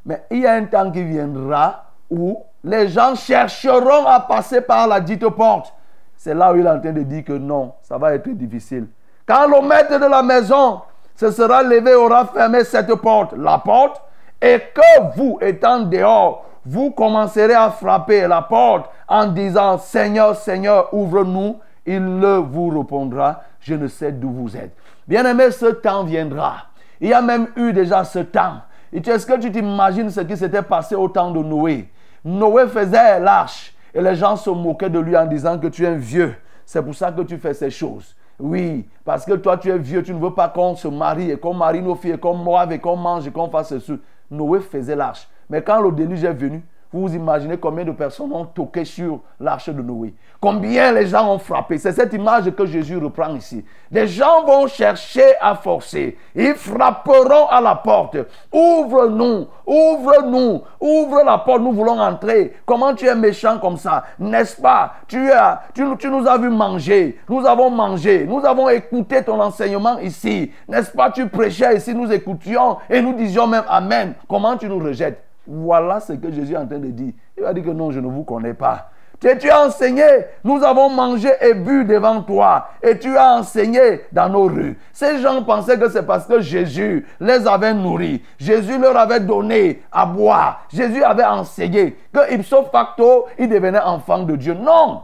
Mais il y a un temps qui viendra où les gens chercheront à passer par la dite porte. C'est là où il est en train de dire que non, ça va être difficile. Quand le maître de la maison se sera levé, aura fermé cette porte, la porte, et que vous, étant dehors, vous commencerez à frapper la porte en disant, Seigneur, Seigneur, ouvre-nous. Il ne vous répondra, je ne sais d'où vous êtes. Bien-aimé, ce temps viendra. Il y a même eu déjà ce temps. Est-ce que tu t'imagines ce qui s'était passé au temps de Noé? Noé faisait l'arche et les gens se moquaient de lui en disant que tu es vieux. C'est pour ça que tu fais ces choses. Oui, parce que toi tu es vieux, tu ne veux pas qu'on se marie et qu'on marie nos filles et qu'on moive et qu'on mange et qu'on fasse ceci. Noé faisait l'arche. Mais quand le déluge est venu, vous imaginez combien de personnes ont toqué sur l'arche de Noé? Combien les gens ont frappé? C'est cette image que Jésus reprend ici. Les gens vont chercher à forcer. Ils frapperont à la porte. Ouvre-nous, ouvre-nous, ouvre la porte, nous voulons entrer. Comment tu es méchant comme ça? N'est-ce pas? Tu, as, tu nous as vu manger. Nous avons mangé. Nous avons écouté ton enseignement ici. N'est-ce pas? Tu prêchais ici, nous écoutions et nous disions même Amen. Comment tu nous rejettes? Voilà ce que Jésus est en train de dire. Il va dire que non, je ne vous connais pas. Tu, as enseigné, nous avons mangé et bu devant toi, et tu as enseigné dans nos rues. Ces gens pensaient que c'est parce que Jésus les avait nourris, Jésus leur avait donné à boire, Jésus avait enseigné, que ipso facto, ils devenaient enfants de Dieu. Non!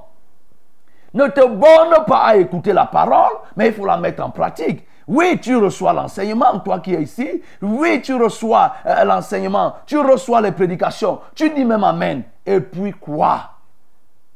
Ne te borne pas à écouter la parole, mais il faut la mettre en pratique. Oui, tu reçois l'enseignement, toi qui es ici. Oui, tu reçois euh, l'enseignement. Tu reçois les prédications. Tu dis même Amen. Et puis quoi?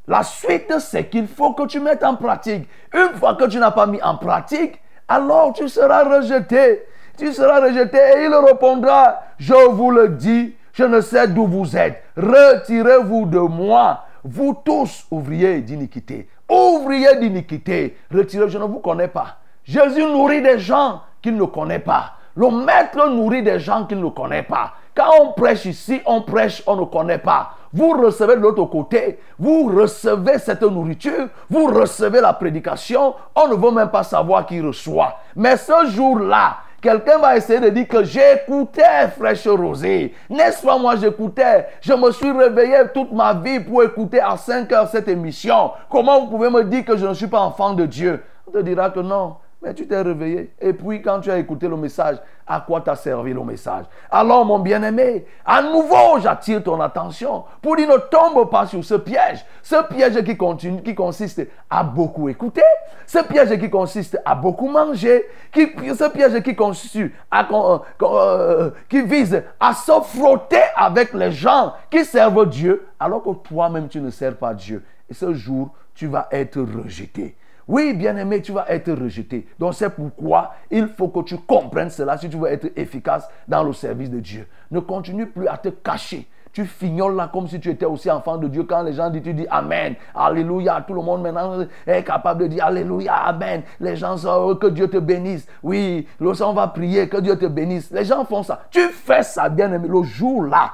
La suite, c'est qu'il faut que tu mettes en pratique. Une fois que tu n'as pas mis en pratique, alors tu seras rejeté. Tu seras rejeté et il répondra, je vous le dis, je ne sais d'où vous êtes. Retirez-vous de moi, vous tous ouvriers d'iniquité. Ouvriers d'iniquité, retirez, je ne vous connais pas. Jésus nourrit des gens qu'il ne connaît pas. Le maître nourrit des gens qu'il ne connaît pas. Quand on prêche ici, on prêche, on ne connaît pas. Vous recevez de l'autre côté, vous recevez cette nourriture, vous recevez la prédication, on ne veut même pas savoir qui reçoit. Mais ce jour-là, quelqu'un va essayer de dire que j'écoutais Fraîche Rosée. N'est-ce pas moi j'écoutais? Je me suis réveillé toute ma vie pour écouter à 5 heures cette émission. Comment vous pouvez me dire que je ne suis pas enfant de Dieu? On te dira que non. Tu t'es réveillé. Et puis, quand tu as écouté le message, à quoi t'a servi le message? Alors, mon bien-aimé, à nouveau, j'attire ton attention pour dire ne tombe pas sur ce piège. Ce piège qui consiste à beaucoup écouter. Ce piège qui consiste à beaucoup manger. Qui, ce piège qui consiste à, euh, euh, qui vise à se frotter avec les gens qui servent Dieu, alors que toi-même, tu ne sers pas Dieu. Et ce jour, tu vas être rejeté. Oui, bien-aimé, tu vas être rejeté. Donc c'est pourquoi il faut que tu comprennes cela si tu veux être efficace dans le service de Dieu. Ne continue plus à te cacher. Tu fignoles là comme si tu étais aussi enfant de Dieu. Quand les gens disent, tu dis Amen, Alléluia. Tout le monde maintenant est capable de dire Alléluia, Amen. Les gens sont que Dieu te bénisse. Oui, le sang va prier, que Dieu te bénisse. Les gens font ça. Tu fais ça, bien-aimé. Le jour là,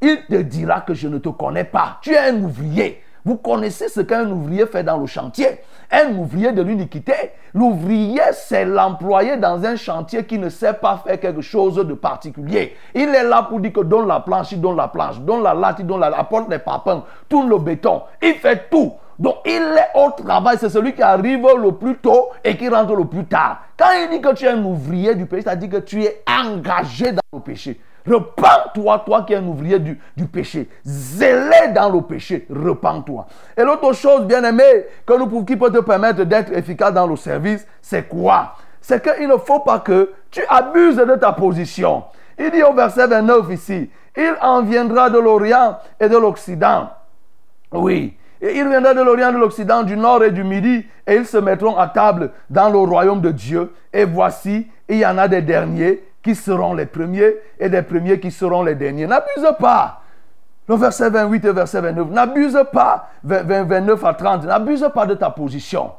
il te dira que je ne te connais pas. Tu es un ouvrier. Vous connaissez ce qu'un ouvrier fait dans le chantier. Un ouvrier de l'iniquité, l'ouvrier, c'est l'employé dans un chantier qui ne sait pas faire quelque chose de particulier. Il est là pour dire que donne la planche, il donne la planche, donne la latte, il donne la apporte les papins, tourne le béton. Il fait tout. Donc il est au travail, c'est celui qui arrive le plus tôt et qui rentre le plus tard. Quand il dit que tu es un ouvrier du péché, ça dit que tu es engagé dans le péché. Repends-toi, toi qui es un ouvrier du, péché. Zélé dans le péché. Repends-toi. Et l'autre chose, bien aimé, que nous, qui peut te permettre d'être efficace dans le service, c'est quoi? C'est qu'il ne faut pas que tu abuses de ta position. Il dit au verset 29 ici, il en viendra de l'Orient et de l'Occident. Oui. Et il viendra de l'Orient, de l'Occident, du Nord et du Midi, et ils se mettront à table dans le royaume de Dieu. Et voici, il y en a des derniers qui seront les premiers et des premiers qui seront les derniers. N'abuse pas. Le verset 28 et verset 29. N'abuse pas, 29 à 30. N'abuse pas de ta position.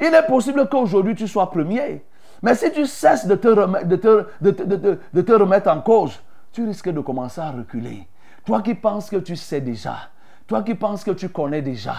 Il est possible qu'aujourd'hui tu sois premier. Mais si tu cesses de te, remettre, de, te, de te remettre en cause, tu risques de commencer à reculer. Toi qui penses que tu sais déjà, toi qui penses que tu connais déjà,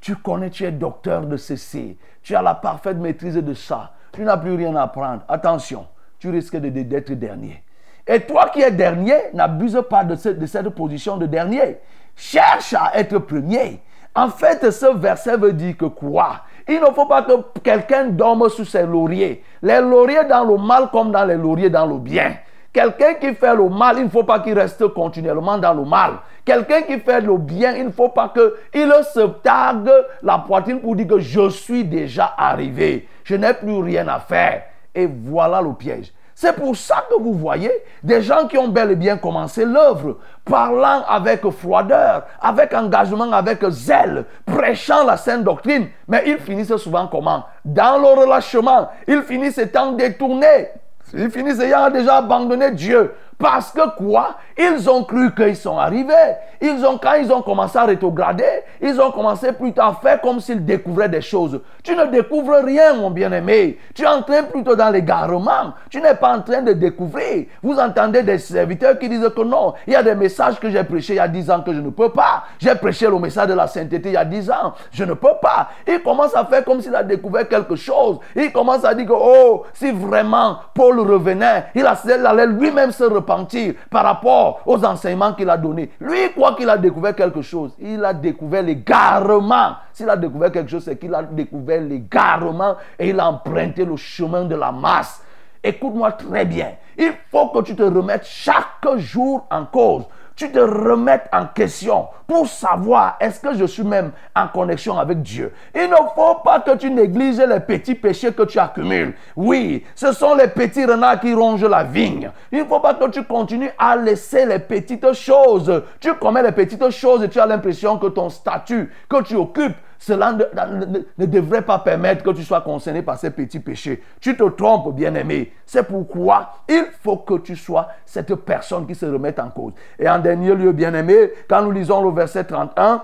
tu connais, tu es docteur de ceci, tu as la parfaite maîtrise de ça, tu n'as plus rien à apprendre. Attention, tu risques d'être dernier. Et toi qui es dernier, n'abuse pas de cette, de cette position de dernier. Cherche à être premier. En fait, ce verset veut dire que quoi? Il ne faut pas que quelqu'un dorme sous ses lauriers. Les lauriers dans le mal comme dans les lauriers dans le bien. Quelqu'un qui fait le mal, il ne faut pas qu'il reste continuellement dans le mal. Quelqu'un qui fait le bien, il ne faut pas qu'il se targue la poitrine pour dire que je suis déjà arrivé. Je n'ai plus rien à faire. Et voilà le piège. C'est pour ça que vous voyez des gens qui ont bel et bien commencé l'œuvre, parlant avec froideur, avec engagement, avec zèle, prêchant la sainte doctrine, mais ils finissent souvent comment? Dans le relâchement, ils finissent étant détournés. Ils finissent ayant déjà abandonné Dieu. Parce que quoi? Ils ont cru qu'ils sont arrivés. Ils ont, quand ils ont commencé à rétrograder, ils ont commencé plutôt à faire comme s'ils découvraient des choses. Tu ne découvres rien, mon bien-aimé. Tu es en train plutôt dans l'égarement. Tu n'es pas en train de découvrir. Vous entendez des serviteurs qui disent que non, il y a des messages que j'ai prêchés il y a 10 ans que je ne peux pas. J'ai prêché le message de la sainteté il y a 10 ans. Je ne peux pas. Il commence à faire comme s'il a découvert quelque chose. Il commence à dire que, oh, si vraiment Paul revenait, il allait lui-même se repentir par rapport aux enseignements qu'il a donnés. Lui, quoi qu'il a découvert quelque chose, il a découvert l'égarement. S'il a découvert quelque chose, c'est qu'il a découvert l'égarement et il a emprunté le chemin de la masse. Écoute-moi très bien. Il faut que tu te remettes chaque jour en cause tu te remettes en question pour savoir est-ce que je suis même en connexion avec Dieu. Il ne faut pas que tu négliges les petits péchés que tu accumules. Oui, ce sont les petits renards qui rongent la vigne. Il ne faut pas que tu continues à laisser les petites choses. Tu commets les petites choses et tu as l'impression que ton statut que tu occupes cela ne, devrait pas permettre que tu sois concerné par ces petits péchés. Tu te trompes, bien-aimé. C'est pourquoi il faut que tu sois cette personne qui se remette en cause. Et en dernier lieu, bien-aimé, quand nous lisons le verset 31,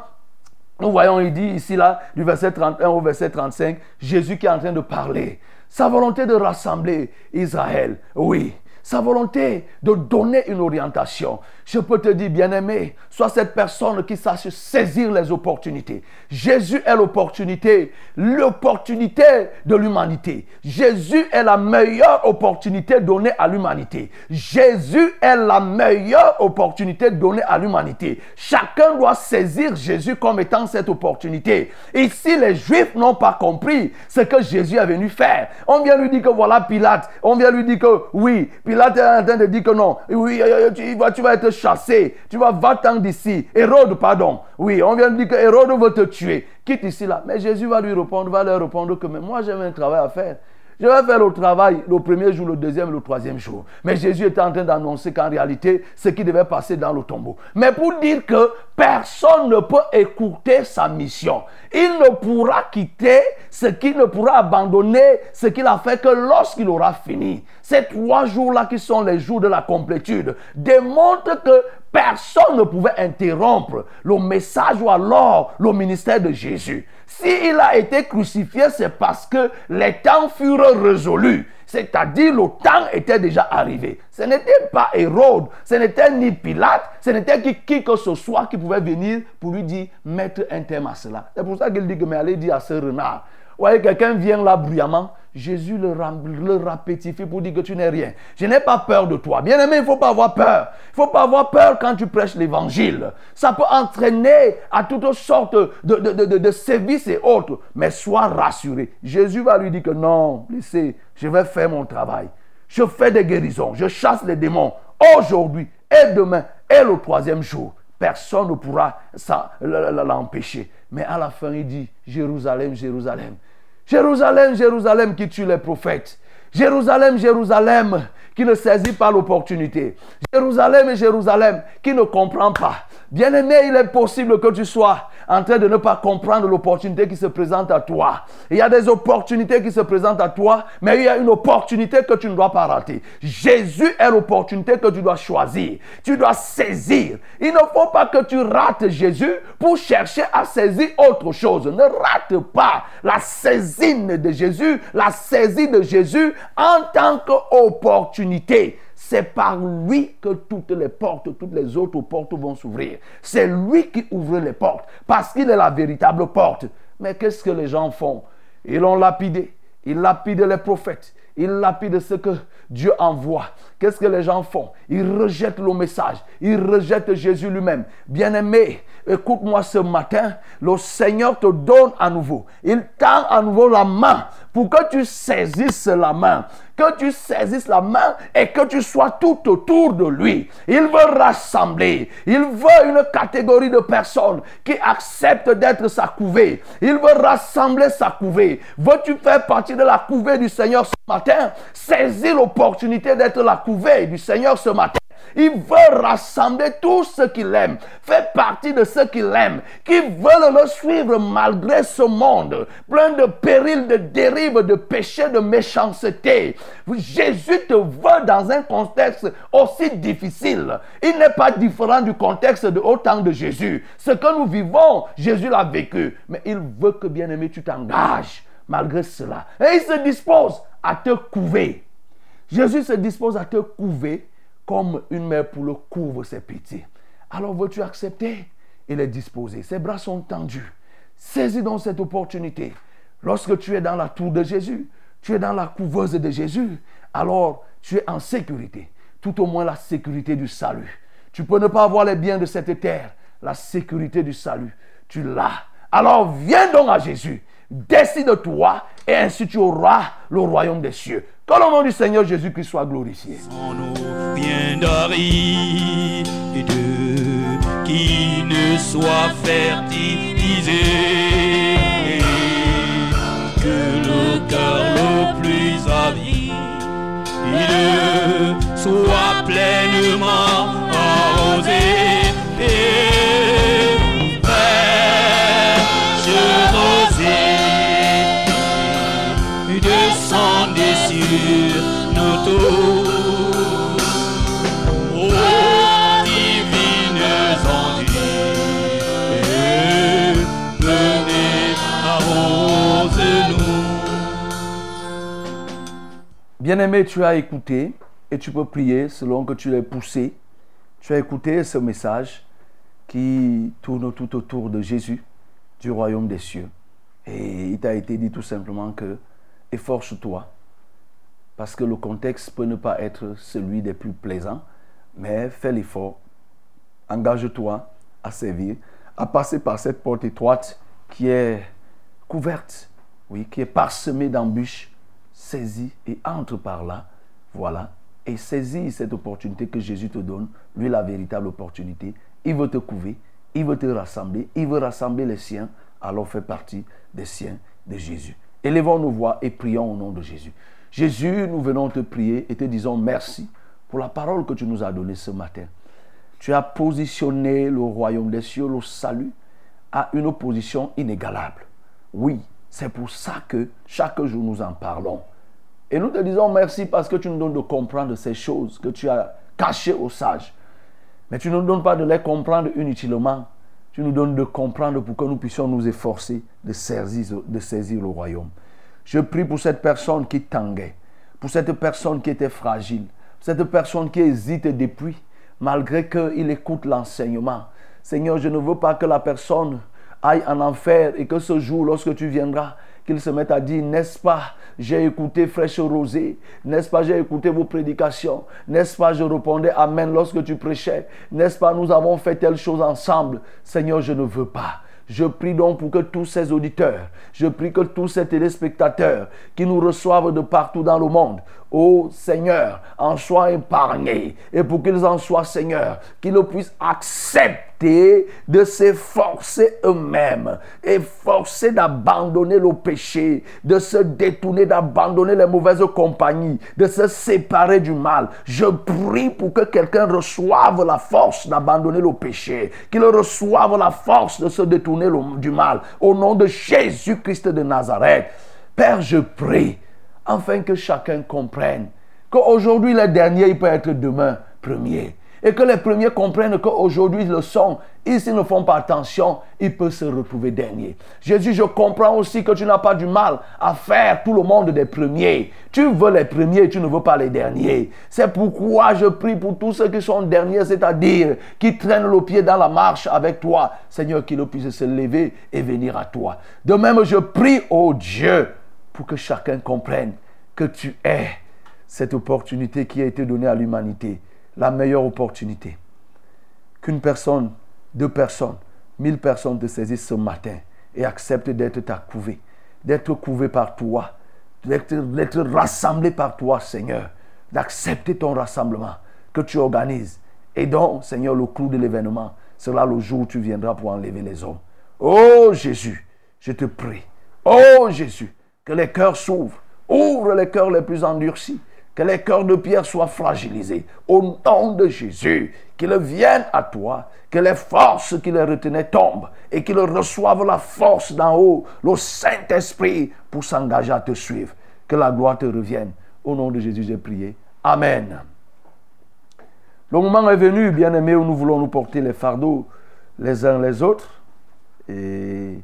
nous voyons, il dit ici, là, du verset 31 au verset 35, Jésus qui est en train de parler. Sa volonté de rassembler Israël. Oui, sa volonté de donner une orientation. Je peux te dire, bien-aimé, sois cette personne qui sache saisir les opportunités. Jésus est l'opportunité, l'opportunité de l'humanité. Jésus est la meilleure opportunité donnée à l'humanité. Jésus est la meilleure opportunité donnée à l'humanité. Chacun doit saisir Jésus comme étant cette opportunité. Ici, les Juifs n'ont pas compris ce que Jésus est venu faire. On vient lui dire que voilà Pilate. On vient lui dire que oui, Pilate est en train de dire que non. Oui, tu vas, tu vas être chassé. Tu vas, va-t'en d'ici. Hérode, pardon. Oui, on vient de dire que Hérode veut te tuer. Quitte ici là. Mais Jésus va lui répondre, va leur répondre que mais moi j'ai un travail à faire. Je vais faire le travail le premier jour, le deuxième, le troisième jour. Mais Jésus était en train d'annoncer qu'en réalité, ce qui devait passer dans le tombeau. Mais pour dire que personne ne peut écouter sa mission. Il ne pourra quitter ce qu'il ne pourra abandonner, ce qu'il a fait que lorsqu'il aura fini. Ces trois jours-là qui sont les jours de la complétude démontrent que personne ne pouvait interrompre le message ou alors le ministère de Jésus. S'il a été crucifié, c'est parce que les temps furent résolus. C'est-à-dire le temps était déjà arrivé. Ce n'était pas Hérode, ce n'était ni Pilate, ce n'était qui, qui, que ce soit qui pouvait venir pour lui dire mettre un terme à cela. C'est pour ça qu'il dit que mais allez dire à ce renard. Vous voyez, quelqu'un vient là bruyamment, Jésus le, le pour dire que tu n'es rien. Je n'ai pas peur de toi. Bien aimé, il ne faut pas avoir peur. Il ne faut pas avoir peur quand tu prêches l'évangile. Ça peut entraîner à toutes sortes de, de, et autres. Mais sois rassuré. Jésus va lui dire que non, laissez, je vais faire mon travail. Je fais des guérisons. Je chasse les démons. Aujourd'hui et demain et le troisième jour. Personne ne pourra l'empêcher. Mais à la fin, il dit, Jérusalem, Jérusalem. Jérusalem, Jérusalem qui tue les prophètes. Jérusalem, Jérusalem qui ne saisit pas l'opportunité. Jérusalem, Jérusalem qui ne comprend pas. Bien-aimé, il est possible que tu sois en train de ne pas comprendre l'opportunité qui se présente à toi. Il y a des opportunités qui se présentent à toi, mais il y a une opportunité que tu ne dois pas rater. Jésus est l'opportunité que tu dois choisir. Tu dois saisir. Il ne faut pas que tu rates Jésus pour chercher à saisir autre chose. Ne rate pas la saisine de Jésus, la saisie de Jésus en tant qu'opportunité. C'est par lui que toutes les portes, toutes les autres portes vont s'ouvrir. C'est lui qui ouvre les portes parce qu'il est la véritable porte. Mais qu'est-ce que les gens font? Ils l'ont lapidé. Ils lapident les prophètes. Ils lapident ce que Dieu envoie. Qu'est-ce que les gens font? Ils rejettent le message. Ils rejettent Jésus lui-même. Bien-aimé, écoute-moi ce matin. Le Seigneur te donne à nouveau. Il tend à nouveau la main pour que tu saisisses la main. Que tu saisisses la main et que tu sois tout autour de lui. Il veut rassembler. Il veut une catégorie de personnes qui acceptent d'être sa couvée. Il veut rassembler sa couvée. Veux-tu faire partie de la couvée du Seigneur ce matin? Saisis l'opportunité d'être la couvée du Seigneur ce matin. Il veut rassembler tous ceux qu'il aime, fait partie de ceux qu'il aime, qui veulent le suivre malgré ce monde, plein de périls, de dérives, de péchés, de méchanceté. Jésus te veut dans un contexte aussi difficile. Il n'est pas différent du contexte de au temps de Jésus. Ce que nous vivons, Jésus l'a vécu. Mais il veut que, bien aimé, tu t'engages malgré cela. Et il se dispose à te couver. Jésus se dispose à te couver comme une mère pour le couvre ses petits. Alors veux-tu accepter? Il est disposé. Ses bras sont tendus. Saisis donc cette opportunité. Lorsque tu es dans la tour de Jésus, tu es dans la couveuse de Jésus, alors tu es en sécurité. Tout au moins la sécurité du salut. Tu peux ne pas avoir les biens de cette terre. La sécurité du salut, tu l'as. Alors viens donc à Jésus. Décide-toi et ainsi tu auras le royaume des cieux. Que le nom du Seigneur Jésus-Christ soit glorifié. En nous bien d'aride qui ne soit fertilisé. Que le cœur le plus avide soit pleinement Bien-aimé, tu as écouté et tu peux prier selon que tu l'aies poussé. Tu as écouté ce message qui tourne tout autour de Jésus, du royaume des cieux. Et il t'a été dit tout simplement que efforce-toi, parce que le contexte peut ne pas être celui des plus plaisants, mais fais l'effort, engage-toi à servir, à passer par cette porte étroite qui est couverte, oui, qui est parsemée d'embûches. Saisis et entre par là, voilà, et saisis cette opportunité que Jésus te donne, lui la véritable opportunité. Il veut te couver, il veut te rassembler, il veut rassembler les siens, alors fais partie des siens de Jésus. Élevons nos voix et prions au nom de Jésus. Jésus, nous venons te prier et te disons merci pour la parole que tu nous as donnée ce matin. Tu as positionné le royaume des cieux, le salut, à une position inégalable. Oui, c'est pour ça que chaque jour nous en parlons. Et nous te disons merci parce que tu nous donnes de comprendre ces choses que tu as cachées aux sages. Mais tu ne nous donnes pas de les comprendre inutilement. Tu nous donnes de comprendre pour que nous puissions nous efforcer de saisir, le royaume. Je prie pour cette personne qui tanguait, pour cette personne qui était fragile, cette personne qui hésite depuis, malgré qu'il écoute l'enseignement. Seigneur, je ne veux pas que la personne aille en enfer et que ce jour, lorsque tu viendras, qu'il se mette à dire, n'est-ce pas, j'ai écouté Fraîche Rosée, n'est-ce pas, j'ai écouté vos prédications, n'est-ce pas, je répondais Amen lorsque tu prêchais, n'est-ce pas, nous avons fait telle chose ensemble. Seigneur, je ne veux pas. Je prie donc pour que tous ces auditeurs, je prie que tous ces téléspectateurs qui nous reçoivent de partout dans le monde, ô Seigneur, en soient épargnés. Et pour qu'ils en soient, Seigneur, qu'ils puissent accepter de s'efforcer eux-mêmes, efforcer d'abandonner le péché, de se détourner, d'abandonner les mauvaises compagnies, de se séparer du mal. Je prie pour que quelqu'un reçoive la force d'abandonner le péché, qu'il reçoive la force de se détourner du mal. Au nom de Jésus-Christ de Nazareth. Père, je prie afin que chacun comprenne qu'aujourd'hui le dernier, il peut être demain premier. Et que les premiers comprennent qu'aujourd'hui ils le sont. Et s'ils ne font pas attention, ils peuvent se retrouver dernier. Jésus, je comprends aussi que tu n'as pas du mal à faire tout le monde des premiers. Tu veux les premiers, tu ne veux pas les derniers. C'est pourquoi je prie pour tous ceux qui sont derniers, c'est-à-dire qui traînent le pied dans la marche avec toi. Seigneur, qu'ils puissent se lever et venir à toi. De même, je prie, oh Dieu, pour que chacun comprenne que tu es cette opportunité qui a été donnée à l'humanité, la meilleure opportunité. Qu'une personne, deux personnes, mille personnes te saisissent ce matin et acceptent d'être ta couvée, d'être couvée par toi, d'être rassemblée par toi, Seigneur, d'accepter ton rassemblement que tu organises. Et donc, Seigneur, le clou de l'événement sera le jour où tu viendras pour enlever les hommes. Oh Jésus, je te prie. Oh Jésus, que les cœurs s'ouvrent. Ouvre les cœurs les plus endurcis. Que les cœurs de pierre soient fragilisés. Au nom de Jésus, qu'ils viennent à toi. Que les forces qui les retenaient tombent. Et qu'ils reçoivent la force d'en haut, le Saint-Esprit, pour s'engager à te suivre. Que la gloire te revienne. Au nom de Jésus, j'ai prié. Amen. Le moment est venu, bien-aimés, où nous voulons nous porter les fardeaux les uns les autres. Et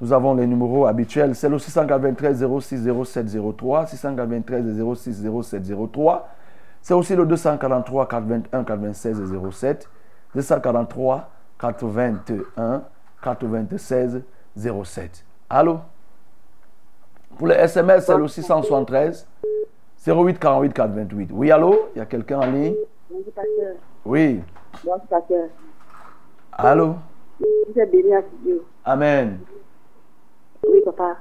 nous avons les numéros habituels. C'est le 693 06 07 03, 693 06 07 03. C'est aussi le 243 81 96 07, 243 81 96 07. Allô? Pour les SMS, c'est le 673 08 48 428. Oui, allô? Il y a quelqu'un en ligne? Pasteur. Oui. Bonjour, pasteur. Allô? Vous êtes béni à Dieu. Amen. Oui, papa.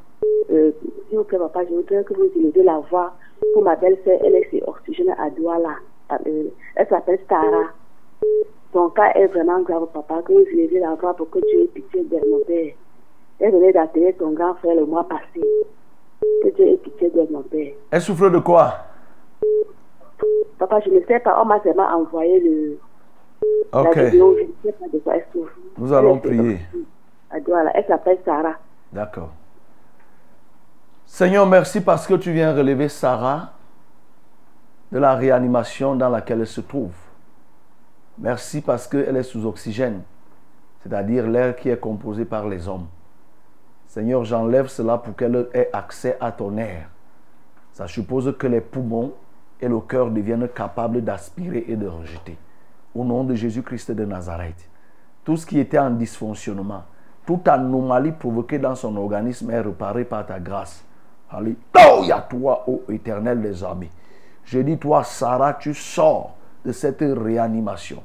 Euh, S'il vous plaît, papa, je voudrais que vous élevez la voix pour ma belle-sœur. Elle est oxygène à Douala. Euh, elle s'appelle Tara. Son cas est vraiment grave, papa. Que vous élevez la voix pour que Dieu ait pitié de mon père. Elle venait d'atterrir son grand frère le mois passé. Que Dieu ait pitié de mon père. Elle souffre de quoi? Papa, je ne sais pas. On m'a seulement envoyé le, Ok. la vidéo. Je ne sais pas de quoi elle souffre. Nous allons Elle prier. Elle s'appelle Sarah. D'accord. Seigneur, merci parce que tu viens relever Sarah de la réanimation dans laquelle elle se trouve. Merci parce qu'elle est sous oxygène, c'est-à-dire l'air qui est composé par les hommes. Seigneur, j'enlève cela pour qu'elle ait accès à ton air. Ça suppose que les poumons et le cœur deviennent capables d'aspirer et de rejeter. Au nom de Jésus-Christ de Nazareth, tout ce qui était en dysfonctionnement, toute anomalie provoquée dans son organisme est réparée par ta grâce. Alléluia, toi, ô éternel des armées. Je dis, toi, Sarah, tu sors de cette réanimation.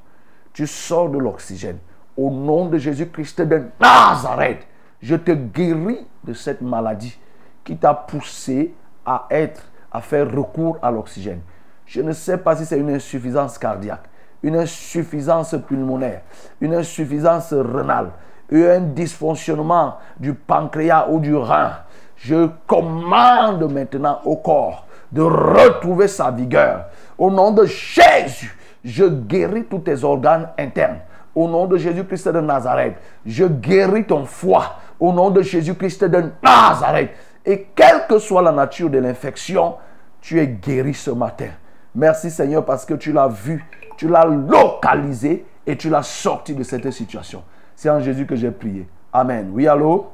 Tu sors de l'oxygène. Au nom de Jésus-Christ de Nazareth, je te guéris de cette maladie qui t'a poussé à être, à faire recours à l'oxygène. Je ne sais pas si c'est une insuffisance cardiaque, une insuffisance pulmonaire, une insuffisance rénale, un dysfonctionnement du pancréas ou du rein. Je commande maintenant au corps de retrouver sa vigueur. Au nom de Jésus, je guéris tous tes organes internes. Au nom de Jésus-Christ de Nazareth, je guéris ton foie. Au nom de Jésus-Christ de Nazareth. Et quelle que soit la nature de l'infection, tu es guéri ce matin. Merci Seigneur parce que tu l'as vu, tu l'as localisé et tu l'as sorti de cette situation. C'est en Jésus que j'ai prié. Amen. Oui, allô?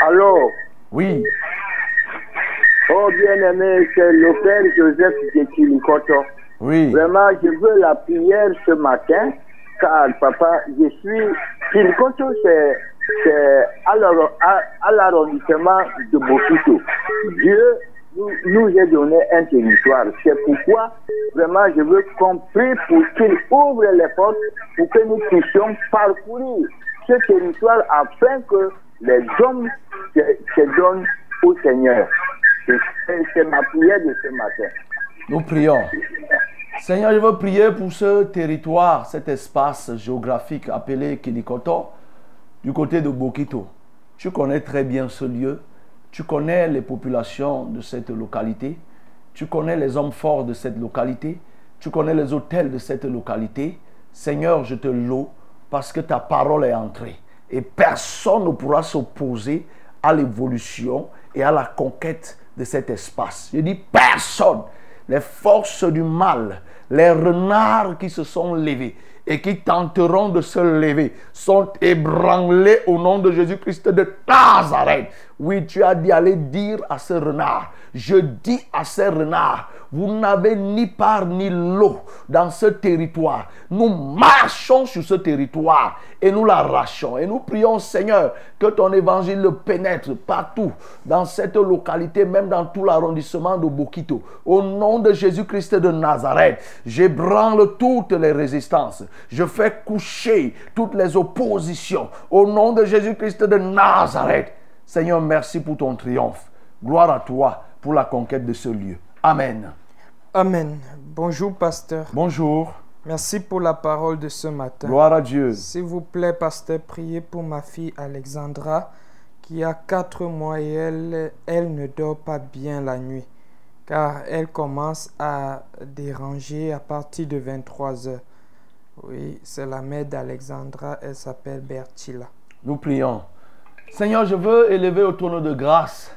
Allô? Oui. Oh bien-aimé, c'est le Père Joseph de Kilikoto. Oui. Vraiment, je veux la prière ce matin, car papa, je suis... Kilikoto, c'est à l'ar- à- à l'arrondissement de Bokito. Dieu nous, nous donné un territoire. C'est pourquoi, vraiment, je veux qu'on prie pour qu'il ouvre les portes pour que nous puissions parcourir ce territoire afin que les hommes se, donnent au Seigneur. C'est- ma prière de ce matin. Nous prions. Seigneur, je veux prier pour ce territoire, cet espace géographique appelé Kilikoto, du côté de Bokito. Tu connais très bien ce lieu. Tu connais les populations de cette localité. Tu connais les hommes forts de cette localité. Tu connais les hôtels de cette localité. Seigneur, je te loue parce que ta parole est entrée. Et personne ne pourra s'opposer à l'évolution et à la conquête de cet espace. Je dis personne. Les forces du mal, les renards qui se sont levés et qui tenteront de se lever sont ébranlés au nom de Jésus-Christ de Nazareth. Oui, tu as dit aller dire à ce renard, je dis à ces renards, vous n'avez ni part ni lot dans ce territoire. Nous marchons sur ce territoire et nous l'arrachons. Et nous prions, Seigneur, que ton évangile le pénètre partout, dans cette localité, même dans tout l'arrondissement de Bokito. Au nom de Jésus-Christ de Nazareth, j'ébranle toutes les résistances. Je fais coucher toutes les oppositions. Au nom de Jésus-Christ de Nazareth. Seigneur, merci pour ton triomphe. Gloire à toi pour la conquête de ce lieu. Amen. Amen. Bonjour, pasteur. Bonjour. Merci pour la parole de ce matin. Gloire à Dieu. S'il vous plaît, pasteur, priez pour ma fille Alexandra qui a quatre mois et elle, elle ne dort pas bien la nuit car elle commence à déranger à partir de 23 heures. Oui, c'est la mère d'Alexandra, elle s'appelle Bertilla. Nous prions. Seigneur, je veux élever au trône de grâce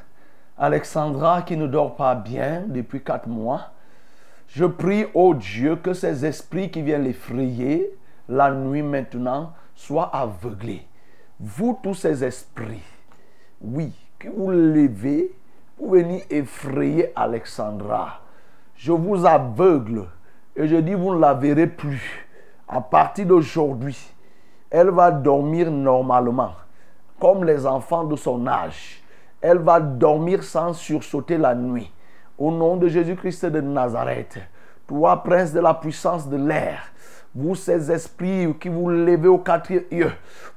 Alexandra qui ne dort pas bien depuis quatre mois. Je prie, ô Dieu, que ces esprits qui viennent l'effrayer la nuit maintenant soient aveuglés. Vous, tous ces esprits, oui, que vous levez pour venir effrayer Alexandra. Je vous aveugle et je dis, vous ne la verrez plus. À partir d'aujourd'hui, elle va dormir normalement, comme les enfants de son âge. Elle va dormir sans sursauter la nuit. Au nom de Jésus-Christ de Nazareth, toi, prince de la puissance de l'air, vous ces esprits qui vous levez au quatrième yeux,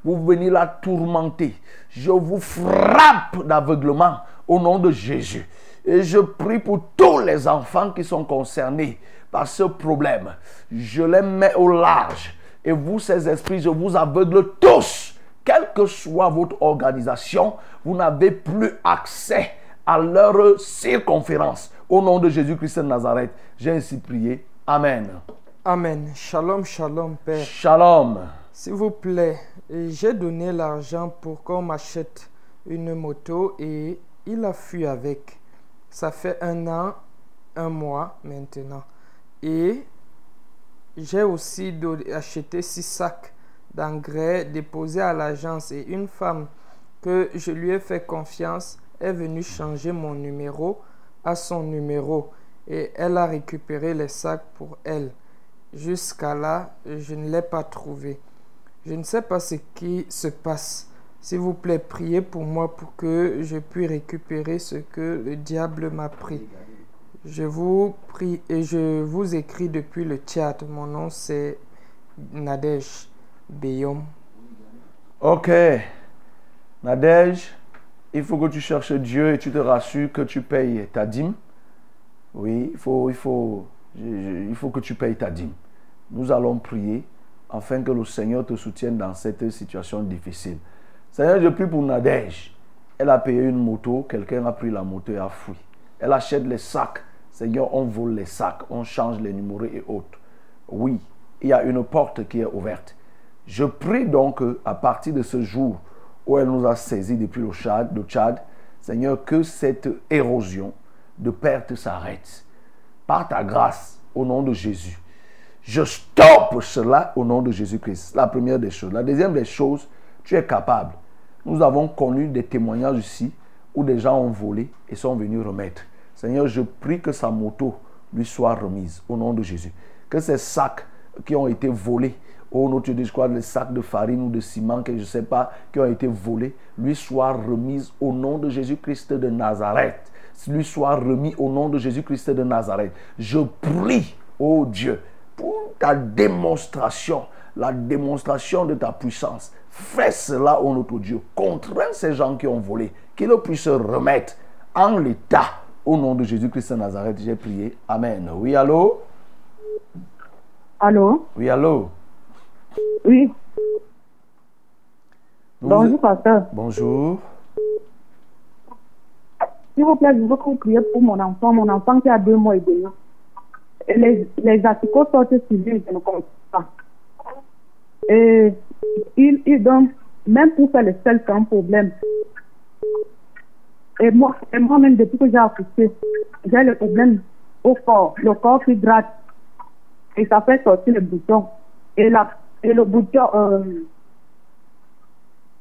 vous venez la tourmenter. Je vous frappe d'aveuglement au nom de Jésus. Et je prie pour tous les enfants qui sont concernés par ce problème. Je les mets au large. Et vous, ces esprits, je vous aveugle tous. Quelle que soit votre organisation, vous n'avez plus accès à leur circonférence. Au nom de Jésus-Christ de Nazareth, j'ai ainsi prié. Amen. Amen. Shalom, shalom, Père. Shalom. S'il vous plaît, j'ai donné l'argent pour qu'on m'achète une moto et il a fui avec. Ça fait un an, un mois maintenant. Et j'ai aussi acheté six sacs d'engrais déposés à l'agence et une femme que je lui ai fait confiance est venue changer mon numéro à son numéro et elle a récupéré les sacs pour elle. Jusqu'à là, je ne l'ai pas trouvé. Je ne sais pas ce qui se passe. S'il vous plaît, priez pour moi pour que je puisse récupérer ce que le diable m'a pris. Je vous prie et je vous écris depuis le chat. Mon nom c'est Nadège Beyom. Ok. Nadège, il faut que tu cherches Dieu et tu te rassures que tu payes ta dîme. Oui, il faut, que tu payes ta dîme. Nous allons prier afin que le Seigneur te soutienne dans cette situation difficile. Seigneur, je prie pour Nadège. Elle a payé une moto, quelqu'un a pris la moto et a fui. Elle achète les sacs. Seigneur, on vole les sacs, on change les numéros et autres. Oui, il y a une porte qui est ouverte. Je prie donc à partir de ce jour où elle nous a saisis depuis le Tchad, le Tchad, Seigneur, que cette érosion de perte s'arrête. Par ta grâce, au nom de Jésus. Je stoppe cela au nom de Jésus-Christ. La première des choses. La deuxième des choses, tu es capable. Nous avons connu des témoignages ici où des gens ont volé et sont venus remettre. Seigneur, je prie que sa moto lui soit remise au nom de Jésus. Que ces sacs qui ont été volés, oh notre Dieu, je crois, les sacs de farine ou de ciment, que je ne sais pas, qui ont été volés, lui soient remises au nom de Jésus-Christ de Nazareth. Lui soit remis au nom de Jésus-Christ de Nazareth. Je prie, oh Dieu, pour ta démonstration, la démonstration de ta puissance. Fais cela, oh notre Dieu. Contrains ces gens qui ont volé, qu'ils puissent se remettre en l'état. Au nom de Jésus-Christ de Nazareth, j'ai prié. Amen. Oui, allô? Allô? Oui, allô? Oui. Bonjour, pasteur. Bonjour. S'il vous plaît, je veux que vous priez pour mon enfant, mon enfant qui a deux mois et demi. Et les, les asticots sortent sur lui, je ne comprends pas. Et il, il donne, même pour faire le sel, c'est un problème. Et moi, et moi-même, depuis que j'ai accouché, j'ai le problème au corps, le corps qui gratte. Et ça fait sortir le bouton. Et, la, et le bouton, euh,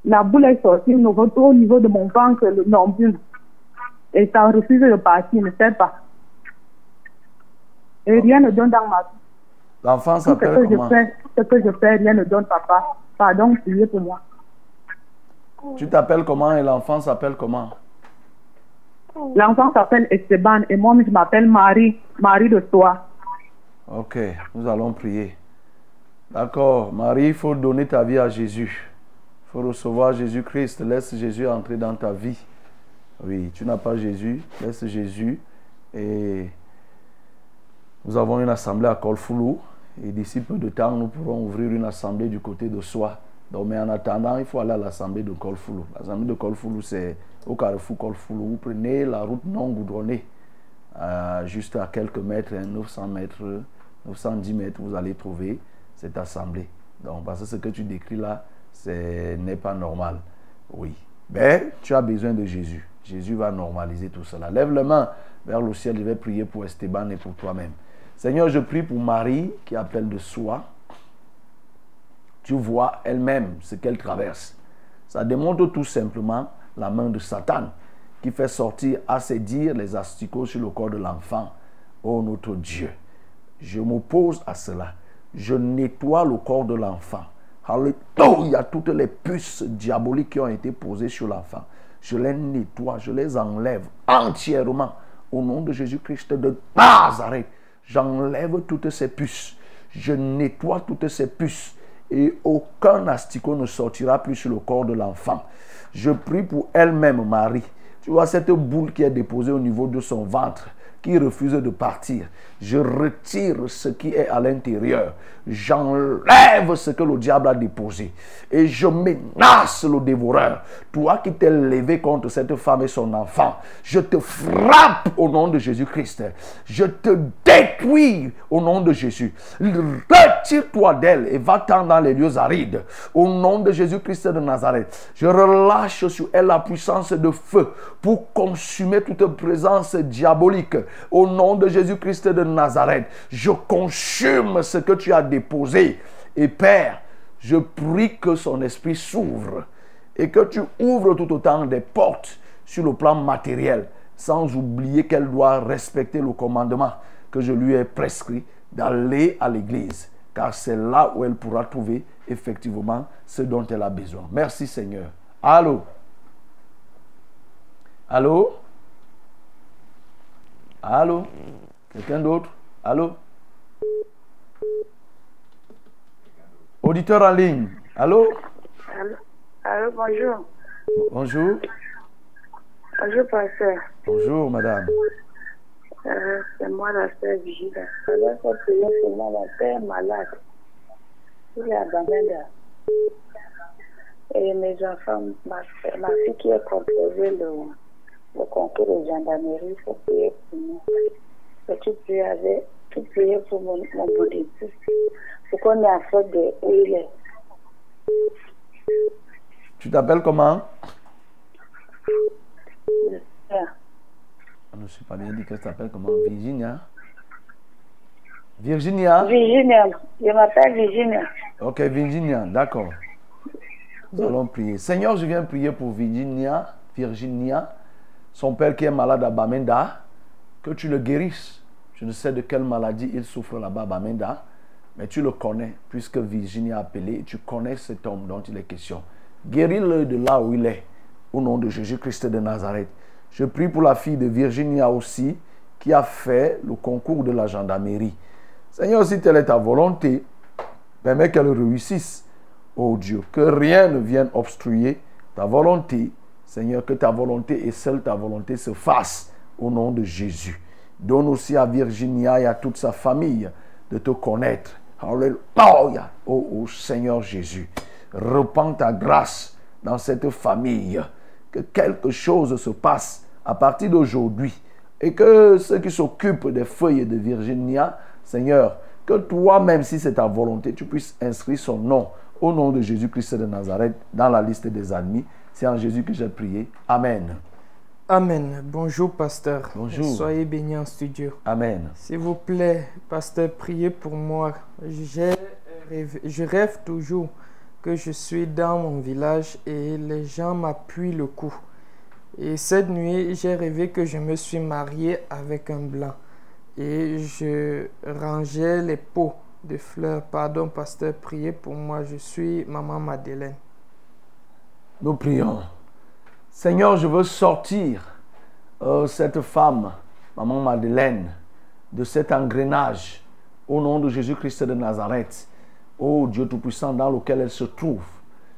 la boule est sortie au niveau, au niveau de mon ventre, le nombril. Et ça refuse de partir, ne fait pas. Et rien ne donne dans ma vie. L'enfant s'appelle que je fais, ce que je fais, rien ne donne, papa. Pardon, priez pour moi. Tu t'appelles comment et l'enfant s'appelle comment? L'enfant s'appelle Esteban et moi, je m'appelle Marie, Marie de toi. Ok, nous allons prier. D'accord, Marie, il faut donner ta vie à Jésus. Il faut recevoir Jésus-Christ. Laisse Jésus entrer dans ta vie. Oui, tu n'as pas Jésus, laisse Jésus. Et nous avons une assemblée à Colfoulou. Et d'ici peu de temps, nous pourrons ouvrir une assemblée du côté de soi. Donc, mais en attendant, il faut aller à l'assemblée de Colfoulou. L'assemblée de Colfoulou, c'est au carrefour Colfoulou. Vous prenez la route non goudronnée, euh, juste à quelques mètres, hein, 900 mètres, 910 mètres, vous allez trouver cette assemblée. Donc, parce que ce que tu décris là, ce n'est pas normal. Oui. Mais tu as besoin de Jésus. Jésus va normaliser tout cela. Lève les mains vers le ciel. Je vais prier pour Esteban et pour toi-même. Seigneur, je prie pour Marie qui appelle de soi. Tu vois elle-même ce qu'elle traverse. Ça démontre tout simplement la main de Satan qui fait sortir à ses dires les asticots sur le corps de l'enfant. Oh notre Dieu, je m'oppose à cela. Je nettoie le corps de l'enfant. Alléluia, toutes les puces diaboliques qui ont été posées sur l'enfant. Je les nettoie, je les enlève entièrement. Au nom de Jésus-Christ de Nazareth, j'enlève toutes ces puces. Je nettoie toutes ces puces. Et aucun asticot ne sortira plus sur le corps de l'enfant. Je prie pour elle-même, Marie. Tu vois cette boule qui est déposée au niveau de son ventre, qui refuse de partir. Je retire ce qui est à l'intérieur. J'enlève ce que le diable a déposé. Et je menace le dévoreur. Toi qui t'es levé contre cette femme et son enfant, je te frappe au nom de Jésus-Christ. Je te détruis au nom de Jésus. Retire-toi d'elle et va-t'en dans les lieux arides. Au nom de Jésus-Christ de Nazareth, je relâche sur elle la puissance de feu pour consumer toute présence diabolique. Au nom de Jésus-Christ de Nazareth, je consume ce que tu as déposé. Et Père, je prie que son esprit s'ouvre et que tu ouvres tout autant des portes sur le plan matériel, sans oublier qu'elle doit respecter le commandement que je lui ai prescrit d'aller à l'église, car c'est là où elle pourra trouver effectivement ce dont elle a besoin. Merci Seigneur. Allô? Allô? Allô? Quelqu'un d'autre? Allô? Auditeur en ligne. Allô? Allô, Allô, bonjour. Bonjour. Bonjour, pasteur. Bonjour, madame. Euh, c'est moi, la sœur Vigile. Alors, faut prier pour moi, père est malade. Il est Bamenda. Et mes enfants, ma, ma fille qui est composée le, le concours de gendarmerie, il faut prier pour moi. Peux-tu prier avec, tu prier pour mon, mon bouddhiste Pour qu'on ait affaire de où il est. Tu t'appelles comment? Je ne sais pas bien dit que tu t'appelles comment? Virginia Virginia? Virginia. Je m'appelle Virginia. Ok, Virginia, d'accord. Nous allons prier. Seigneur, je viens prier pour Virginia, Virginia, son père qui est malade à Bamenda, que tu le guérisses. Je ne sais de quelle maladie il souffre là-bas Bamenda, mais tu le connais, puisque Virginia a appelé, tu connais cet homme dont il est question. Guéris-le de là où il est, au nom de Jésus-Christ de Nazareth. Je prie pour la fille de Virginia aussi, qui a fait le concours de la gendarmerie. Seigneur, si telle est ta volonté, permets qu'elle réussisse. Oh Dieu, que rien ne vienne obstruer ta volonté. Seigneur, que ta volonté et seule ta volonté se fasse au nom de Jésus. Donne aussi à Virginia et à toute sa famille de te connaître. Alléluia. Oh, Seigneur Jésus, repends ta grâce dans cette famille. Que quelque chose se passe à partir d'aujourd'hui. Et que ceux qui s'occupent des feuilles de Virginia, Seigneur, que toi-même, si c'est ta volonté, tu puisses inscrire son nom au nom de Jésus-Christ de Nazareth dans la liste des admis. C'est en Jésus que j'ai prié. Amen. Amen. Bonjour, pasteur. Bonjour. Soyez bénis en studio. Amen. S'il vous plaît, pasteur, priez pour moi. Je rêve toujours que je suis dans mon village et les gens m'appuient le cou. Et cette nuit, j'ai rêvé que je me suis marié avec un blanc. et je rangeais les pots de fleurs. Pardon, pasteur, priez pour moi. Je suis maman Madeleine. Nous prions. Seigneur, je veux sortir euh, cette femme, maman Madeleine, de cet engrenage au nom de Jésus-Christ de Nazareth. Oh Dieu Tout-Puissant, dans lequel elle se trouve.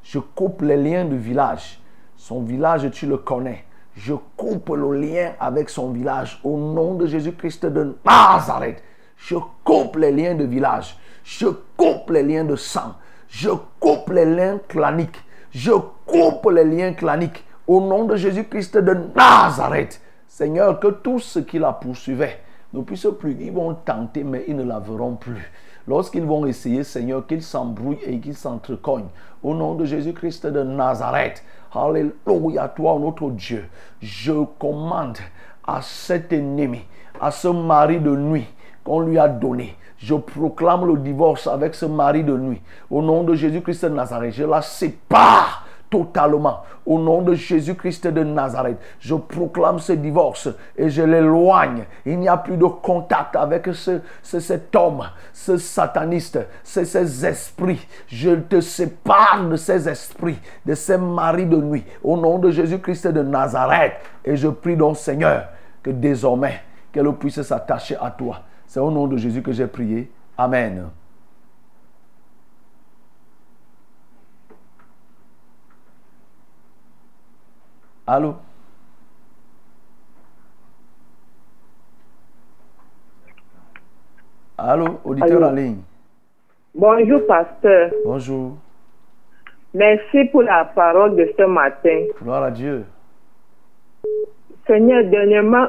Je coupe les liens du village. Son village, tu le connais. Je coupe le lien avec son village au nom de Jésus-Christ de Nazareth. Je coupe les liens de village. Je coupe les liens de sang. Je coupe les liens claniques. Je coupe les liens claniques au nom de Jésus-Christ de Nazareth. Seigneur, que tout ce qui la poursuivait ne puisse plus. Ils vont tenter, mais ils ne la verront plus. Lorsqu'ils vont essayer, Seigneur, qu'ils s'embrouillent et qu'ils s'entrecognent. Au nom de Jésus-Christ de Nazareth. Alléluia, toi, notre Dieu. Je commande à cet ennemi, à ce mari de nuit qu'on lui a donné. Je proclame le divorce avec ce mari de nuit. Au nom de Jésus-Christ de Nazareth, je la sépare totalement. Au nom de Jésus-Christ de Nazareth, je proclame ce divorce et je l'éloigne. Il n'y a plus de contact avec ce, cet homme, ce sataniste, ces esprits. Je te sépare de ces esprits, de ces maris de nuit. Au nom de Jésus-Christ de Nazareth. Et je prie donc, Seigneur, que désormais, qu'elle puisse s'attacher à toi. C'est au nom de Jésus que j'ai prié. Amen. Allô? Allô, auditeur en ligne. Bonjour, pasteur. Bonjour. Merci pour la parole de ce matin. Gloire à Dieu. Seigneur, dernièrement,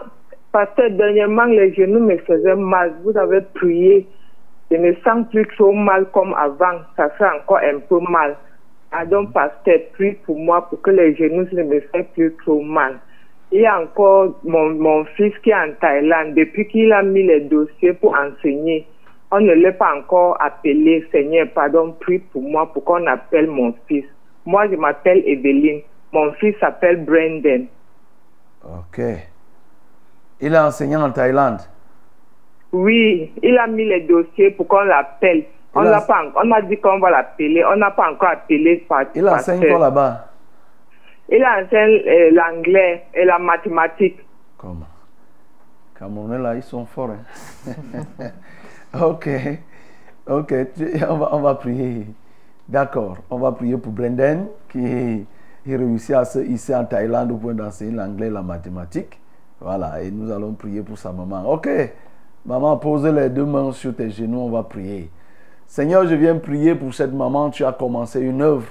pasteur, dernièrement, les genoux me faisaient mal. Vous avez prié. Je ne sens plus trop mal comme avant. Ça fait encore un peu mal. Pardon, pasteur, prie pour moi pour que les genoux ne me fassent plus trop mal. Il y a encore mon, mon fils qui est en Thaïlande. Depuis qu'il a mis les dossiers pour enseigner, on ne l'a pas encore appelé. Seigneur, pardon, prie pour moi pour qu'on appelle mon fils. Moi, je m'appelle Evelyne. Mon fils s'appelle Brendan. Ok. Il est enseignant en Thaïlande. Oui, il a mis les dossiers pour qu'on l'appelle. On n'a pas, on a dit qu'on va l'appeler. On n'a pas encore appelé. Il enseigne quoi là-bas? Il enseigne euh, l'anglais et la mathématique. Comment? Camerounais là, ils sont forts. Hein? ok, ok, on va, on va prier. D'accord, on va prier pour Brendan qui réussit à se hisser en Thaïlande au point d'enseigner l'anglais et la mathématique. Voilà, et nous allons prier pour sa maman. Ok, maman, pose les deux mains sur tes genoux, on va prier. Seigneur, je viens prier pour cette maman. Tu as commencé une œuvre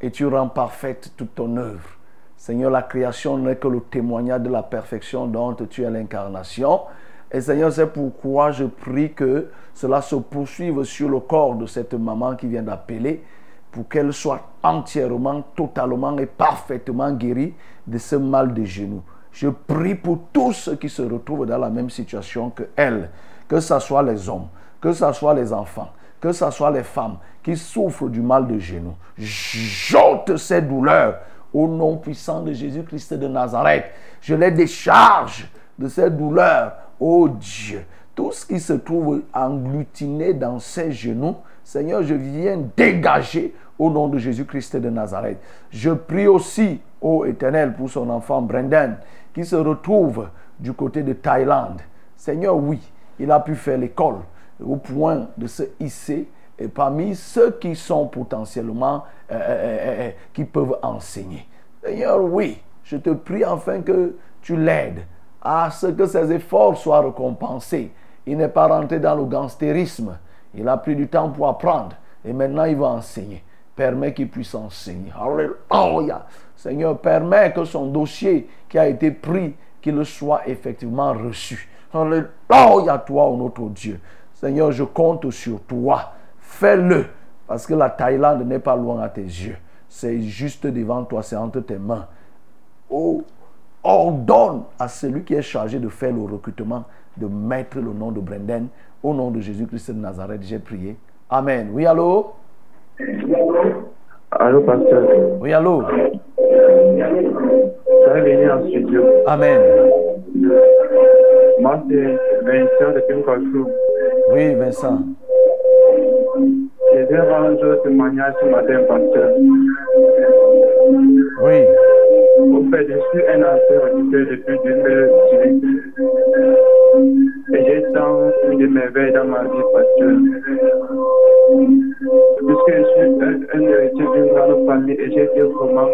et tu rends parfaite toute ton œuvre. Seigneur, la création n'est que le témoignage de la perfection dont tu es l'incarnation. Et Seigneur, c'est pourquoi je prie que cela se poursuive sur le corps de cette maman qui vient d'appeler pour qu'elle soit entièrement, totalement et parfaitement guérie de ce mal de genoux. Je prie pour tous ceux qui se retrouvent dans la même situation que elle, que ce soit les hommes, que ce soit les enfants, que ce soit les femmes qui souffrent du mal de genoux, j'ôte ces douleurs au nom puissant de Jésus-Christ de Nazareth. Je les décharge de ces douleurs, ô Dieu. Tout ce qui se trouve engloutiné dans ces genoux, Seigneur, je viens dégager au nom de Jésus-Christ de Nazareth. Je prie aussi, ô Éternel, pour son enfant Brendan, qui se retrouve du côté de Thaïlande. Seigneur, oui, il a pu faire l'école, au point de se hisser et parmi ceux qui sont potentiellement, euh, euh, euh, qui peuvent enseigner. Seigneur, oui, je te prie enfin que tu l'aides à ce que ses efforts soient récompensés. Il n'est pas rentré dans le gangstérisme. Il a pris du temps pour apprendre et maintenant il va enseigner. Permets qu'il puisse enseigner. Alléluia. Seigneur, permets que son dossier qui a été pris, qu'il soit effectivement reçu. Alléluia, toi, notre Dieu. Seigneur, je compte sur toi. Fais-le. Parce que la Thaïlande n'est pas loin à tes yeux. C'est juste devant toi, c'est entre tes mains. Oh, ordonne à celui qui est chargé de faire le recrutement de mettre le nom de Brendan au nom de Jésus-Christ de Nazareth. J'ai prié. Amen. Oui, allô? Allô, pasteur. Oui, allô? Venir en studio. Amen. Moi, c'est Vincent de. Oui, Vincent. Je vais rendre témoignage ce matin, pasteur. Oui. Au fait, je suis un ancien auditeur depuis 2018. Et j'ai tant de merveilles dans ma vie, pasteur. Puisque je suis un, héritier d'une grande famille et j'ai été vraiment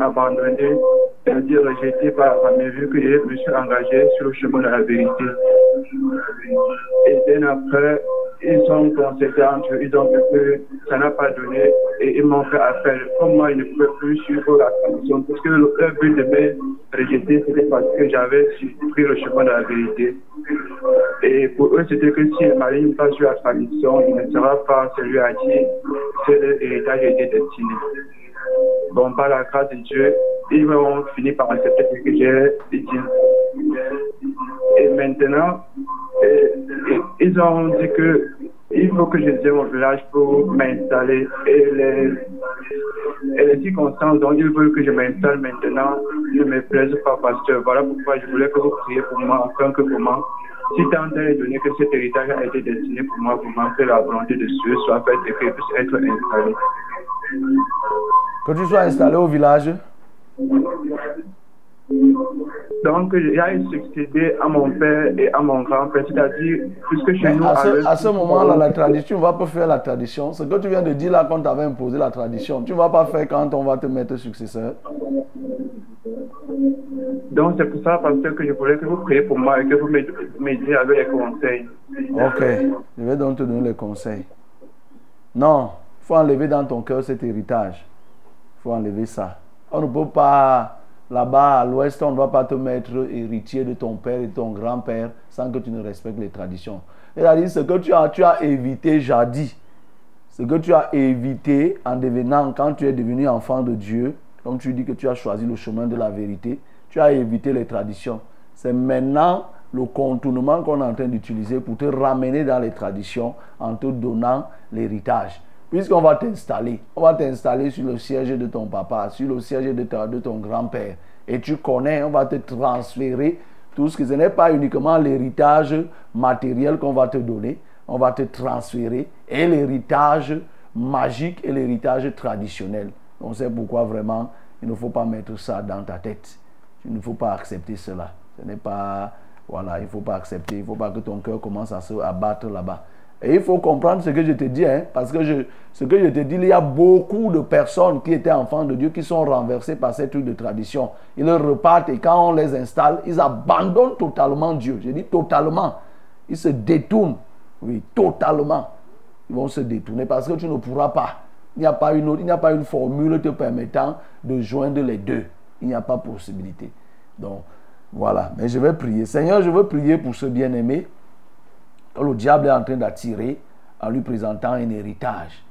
abandonné, c'est-à-dire rejeté par la famille, vu que je me suis engagé sur le chemin de la vérité. Et bien après, ils ont constaté entre eux, ils ont vu que ça n'a pas donné et ils m'ont fait appel. Comme moi, ils ne pouvaient plus suivre la tradition, parce que le but de me rejeter, c'était parce que j'avais pris le chemin de la vérité. Et pour eux, c'était que si ils m'alignent pas sur la tradition, il ne sera pas celui à qui ce héritage était destiné. Bon, par la grâce de Dieu, ils ont fini par accepter ce que j'ai dit. Et maintenant, et- ils ont dit que il faut que je vienne au village pour m'installer. Et les, circonstances dont ils veulent que je m'installe maintenant ne me plaisent pas, pasteur. Voilà pourquoi je voulais que vous priez pour moi, afin que pour moi, si tant est donné que cet héritage a été destiné pour moi, vraiment que la volonté de Dieu soit faite et que je puisse être installé. Que tu sois installé au village. Donc, a succédé à mon père et à mon grand-père, c'est-à-dire, puisque chez nous, à ce, à ce moment-là, la tradition, tu ne vas pas faire la tradition. Ce que tu viens de dire là, quand tu avais imposé la tradition, tu ne vas pas faire quand on va te mettre successeur. Donc, c'est pour ça, pasteur, que je voulais que vous priez pour moi et que vous m'aid- m'aidiez avec les conseils. Ok, je vais donc te donner les conseils. Non, il faut enlever dans ton cœur cet héritage. Il faut enlever ça. On ne peut pas, là-bas à l'ouest, on ne doit pas te mettre héritier de ton père et de ton grand-père sans que tu ne respectes les traditions. C'est-à-dire ce que tu as, tu as évité jadis, ce que tu as évité en devenant, quand tu es devenu enfant de Dieu, comme tu dis que tu as choisi le chemin de la vérité, tu as évité les traditions. C'est maintenant le contournement qu'on est en train d'utiliser pour te ramener dans les traditions en te donnant l'héritage. Puisqu'on va t'installer, on va t'installer sur le siège de ton papa, sur le siège de ton grand-père. Et tu connais, on va te transférer tout ce que ce n'est pas uniquement l'héritage matériel qu'on va te donner, on va te transférer et l'héritage magique et l'héritage traditionnel. On sait pourquoi vraiment il ne faut pas mettre ça dans ta tête. Il ne faut pas accepter cela. Ce n'est pas. Voilà, il ne faut pas accepter. Il ne faut pas que ton cœur commence à se abattre là-bas. Et il faut comprendre ce que je te dis, hein, parce que ce que je te dis, il y a beaucoup de personnes qui étaient enfants de Dieu qui sont renversées par ces trucs de tradition. Ils repartent et quand on les installe, ils abandonnent totalement Dieu. Je dis totalement. Ils se détournent. Oui, totalement. Ils vont se détourner parce que tu ne pourras pas. Il n'y a pas une autre, il n'y a pas une formule te permettant de joindre les deux. Il n'y a pas possibilité. Donc, voilà. Mais je vais prier. Seigneur, je veux prier pour ce bien-aimé que le diable est en train d'attirer en lui présentant un héritage.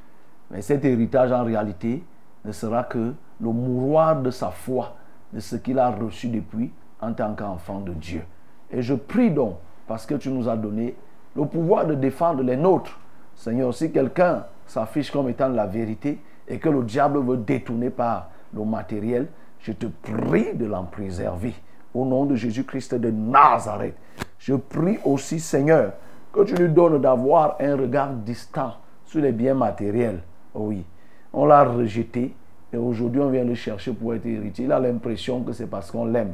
Mais cet héritage, en réalité, ne sera que le mouroir de sa foi, de ce qu'il a reçu depuis en tant qu'enfant de Dieu. Et je prie donc, parce que tu nous as donné le pouvoir de défendre les nôtres. Seigneur, si quelqu'un s'affiche comme étant la vérité et que le diable veut détourner par le matériel, je te prie de l'en préserver. Au nom de Jésus-Christ de Nazareth. Je prie aussi, Seigneur, que tu lui donnes d'avoir un regard distant sur les biens matériels. Oui, on l'a rejeté et aujourd'hui on vient le chercher pour être héritier. Il a l'impression que c'est parce qu'on l'aime.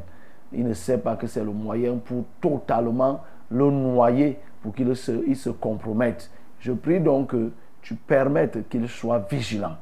Il ne sait pas que c'est le moyen pour totalement le noyer, pour qu'il se, il se compromette. Je prie donc que tu permettes qu'il soit vigilant.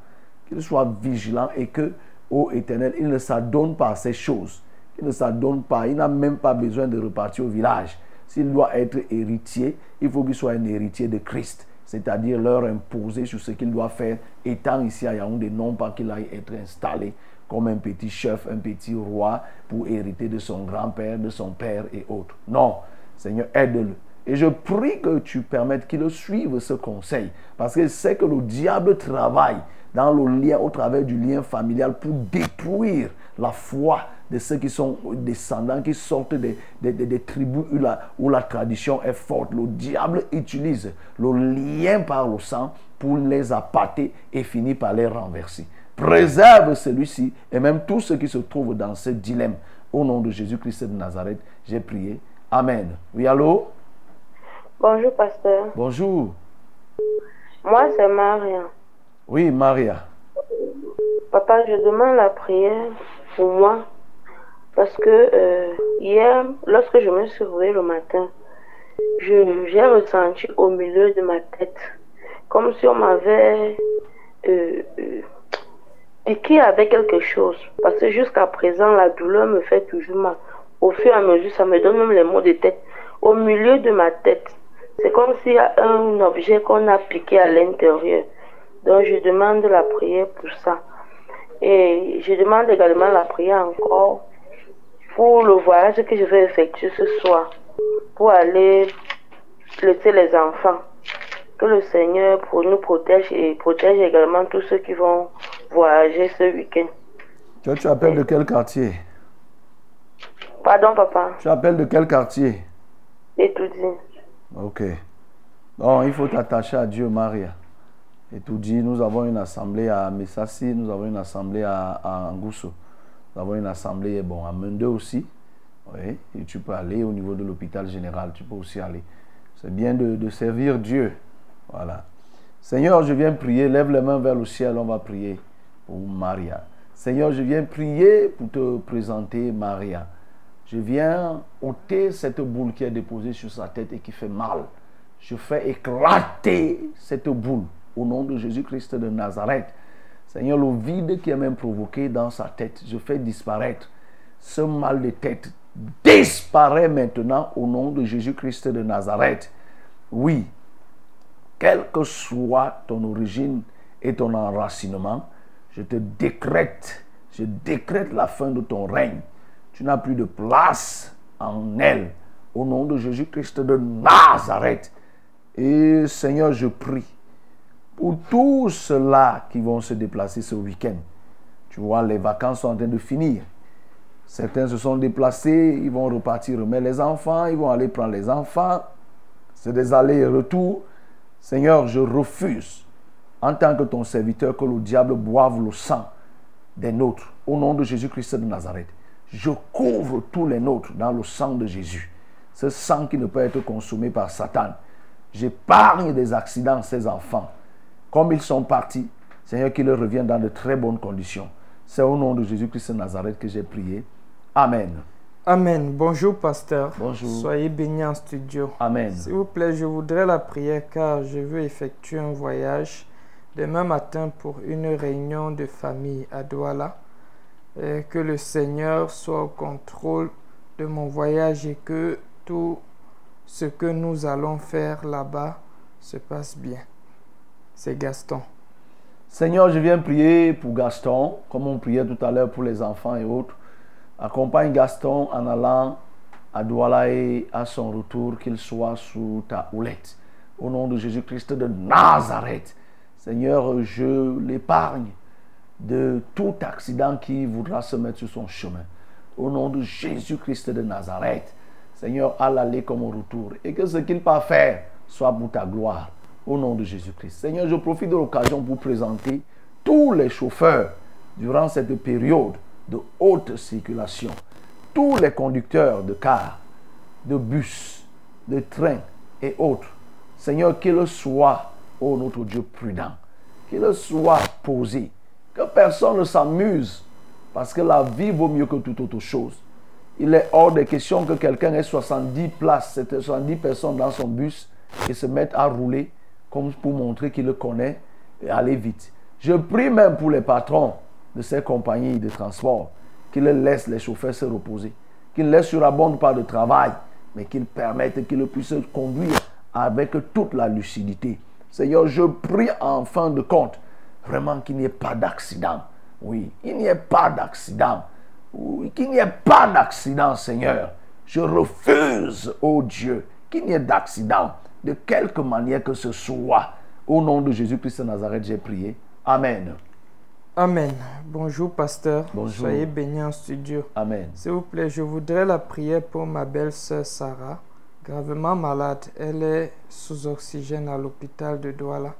Qu'il soit vigilant et que, ô éternel, il ne s'adonne pas à ces choses. Il ne s'adonne pas. Il n'a même pas besoin de repartir au village. S'il doit être héritier, il faut qu'il soit un héritier de Christ. C'est-à-dire leur imposer sur ce qu'il doit faire, étant ici à Yaoundé, non pas qu'il aille être installé comme un petit chef, un petit roi, pour hériter de son grand-père, de son père et autres. Non, Seigneur, aide-le. Et je prie que tu permettes qu'il suive ce conseil. Parce qu'il sait que le diable travaille dans le lien, au travers du lien familial, pour détruire la foi de ceux qui sont descendants, qui sortent des, tribus où la, où la tradition est forte. Le diable utilise le lien par le sang pour les appâter et finit par les renverser. Préserve celui-ci et même tous ceux qui se trouvent dans ce dilemme. Au nom de Jésus-Christ de Nazareth, j'ai prié. Amen. Oui, allô? Bonjour, pasteur. Bonjour. Moi, c'est Maria. Oui, Maria. Papa, je demande la prière pour moi. Parce que euh, hier, lorsque je me suis réveillée le matin, je- j'ai ressenti au milieu de ma tête comme si on m'avait euh, euh, piqué avec quelque chose. Parce que jusqu'à présent, la douleur me fait toujours mal. Au fur et à mesure, ça me donne même les maux de tête. Au milieu de ma tête, c'est comme s'il y a un objet qu'on a piqué à l'intérieur. Donc, je demande la prière pour ça. Et je demande également la prière encore pour le voyage que je vais effectuer ce soir, pour aller laisser les enfants. Que le Seigneur pour nous protège et protège également tous ceux qui vont voyager ce week-end. Tu, tu appelles de quel quartier? Pardon, papa. Tu appelles de quel quartier? Et tout dit. Ok. Non, il faut t'attacher à Dieu, Maria. Et tout dit, nous avons une assemblée à Messassi, nous avons une assemblée à, à. Nous avons une assemblée bon, à Mende aussi. Oui, et tu peux aller au niveau de l'hôpital général, tu peux aussi aller. C'est bien de, de servir Dieu. Voilà. Seigneur, je viens prier, lève les mains vers le ciel, on va prier pour Maria. Seigneur, je viens prier pour te présenter Maria. Je viens ôter cette boule qui est déposée sur sa tête et qui fait mal. Je fais éclater cette boule au nom de Jésus-Christ de Nazareth. Seigneur, le vide qui est même provoqué dans sa tête, je fais disparaître ce mal de tête. Disparaît maintenant au nom de Jésus-Christ de Nazareth. Oui, quelle que soit ton origine et ton enracinement, je te décrète, je décrète la fin de ton règne. Tu n'as plus de place en elle. Au nom de Jésus-Christ de Nazareth. Et Seigneur, je prie pour tous ceux-là qui vont se déplacer ce week-end. Tu vois, les vacances sont en train de finir. Certains se sont déplacés, ils vont repartir mais les enfants, ils vont aller prendre les enfants. C'est des allers et retours. Seigneur, je refuse, en tant que ton serviteur, que le diable boive le sang des nôtres. Au nom de Jésus-Christ de Nazareth, je couvre tous les nôtres dans le sang de Jésus. Ce sang qui ne peut être consommé par Satan. J'épargne des accidents ces enfants. Comme ils sont partis, Seigneur, qu'ils reviennent dans de très bonnes conditions. C'est au nom de Jésus-Christ de Nazareth que j'ai prié. Amen. Amen. Bonjour, pasteur. Bonjour. Soyez bénis en studio. Amen. S'il vous plaît, je voudrais la prière car je veux effectuer un voyage demain matin pour une réunion de famille à Douala. Et que le Seigneur soit au contrôle de mon voyage et que tout ce que nous allons faire là-bas se passe bien. C'est Gaston. Seigneur, je viens prier pour Gaston, comme on priait tout à l'heure pour les enfants et autres. Accompagne Gaston en allant à Douala et à son retour, qu'il soit sous ta houlette. Au nom de Jésus-Christ de Nazareth. Seigneur, je l'épargne de tout accident qui voudra se mettre sur son chemin. Au nom de Jésus-Christ de Nazareth. Seigneur, à l'aller comme au retour. Et que ce qu'il va faire soit pour ta gloire. Au nom de Jésus-Christ. Seigneur, je profite de l'occasion pour présenter tous les chauffeurs durant cette période de haute circulation. Tous les conducteurs de cars, de bus, de trains et autres. Seigneur, qu'ils soient, ô notre Dieu, prudent. Qu'ils soient posés. Que personne ne s'amuse. Parce que la vie vaut mieux que toute autre chose. Il est hors de question que quelqu'un ait 70 places, 70 personnes dans son bus et se mette à rouler comme pour montrer qu'il le connaît et aller vite. Je prie même pour les patrons de ces compagnies de transport qu'ils laissent les chauffeurs se reposer, qu'ils laissent sur la bonne part de travail, mais qu'ils permettent qu'ils puissent conduire avec toute la lucidité. Seigneur, je prie en fin de compte vraiment qu'il n'y ait pas d'accident. Oui, il n'y ait pas d'accident. Oui, qu'il n'y ait pas d'accident, Seigneur. Je refuse, oh Dieu, qu'il n'y ait d'accident de quelque manière que ce soit. Au nom de Jésus-Christ de Nazareth, j'ai prié. Amen. Amen. Bonjour, pasteur. Bonjour. Soyez bénis en studio. Amen. S'il vous plaît, je voudrais la prière pour ma belle-sœur Sarah, gravement malade. Elle est sous oxygène à l'hôpital de Douala.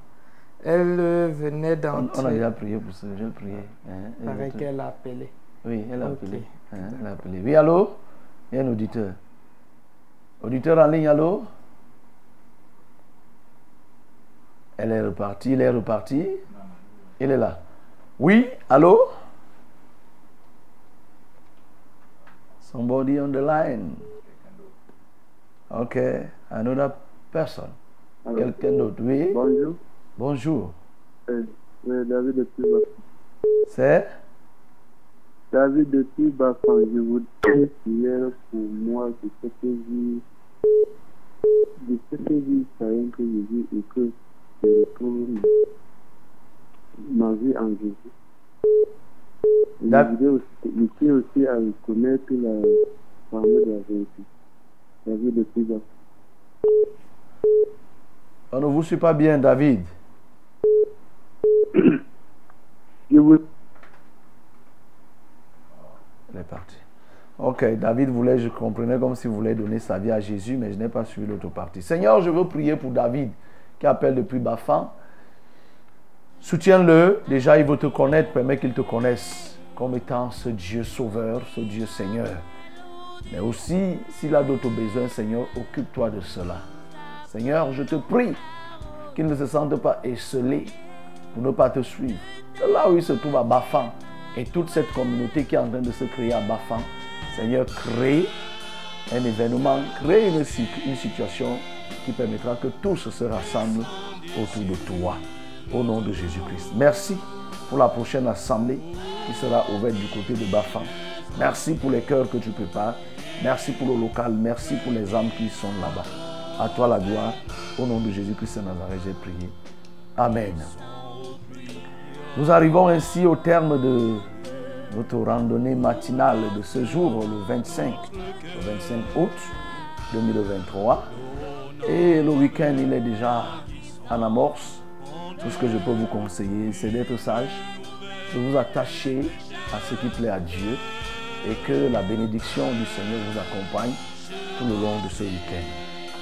Elle venait On, d'entrer. on a déjà prié pour ça. J'ai prié. Hein, Il paraît qu'elle a appelé. Oui, elle a appelé. Hein, elle a appelé. Oui, allô? Il y a un auditeur. Auditeur en ligne, allô? Elle est repartie, il est reparti. Il est là. Oui, allô? Somebody on the line. Ok, another person. Quelqu'un d'autre, oui? Bonjour. Bonjour. Euh, euh, David de Tuba. C'est? David de Tuba, je voudrais prier pour moi de ce que j'ai de ce que j'ai savais que je vis et que je retrouve ma vie en Jésus. Je voudrais aussi, à reconnaître la famille de la vérité. David de Tuba. On ne vous suit pas bien, David. Elle est partie. Ok, David voulait, je comprenais comme s'il voulait donner sa vie à Jésus, mais je n'ai pas suivi l'autre partie. Seigneur, je veux prier pour David qui appelle depuis Bafan. Soutiens-le. Déjà, il veut te connaître. Permets qu'il te connaisse comme étant ce Dieu sauveur, ce Dieu Seigneur. Mais aussi, s'il a d'autres besoins, Seigneur, occupe-toi de cela. Seigneur, je te prie qu'il ne se sente pas esselé pour ne pas te suivre. C'est là où il se trouve à Bafan et toute cette communauté qui est en train de se créer à Bafan. Seigneur, crée un événement, crée une, une situation qui permettra que tous se rassemblent autour de toi. Au nom de Jésus-Christ. Merci pour la prochaine assemblée qui sera ouverte du côté de Bafan. Merci pour les cœurs que tu prépares. Merci pour le local. Merci pour les âmes qui sont là-bas. À toi la gloire. Au nom de Jésus-Christ de Nazareth, j'ai prié. Amen. Nous arrivons ainsi au terme de notre randonnée matinale de ce jour, le 25, le 25 août 2023. Et le week-end, il est déjà en amorce. Tout ce que je peux vous conseiller, c'est d'être sage, de vous attacher à ce qui plaît à Dieu et que la bénédiction du Seigneur vous accompagne tout le long de ce week-end.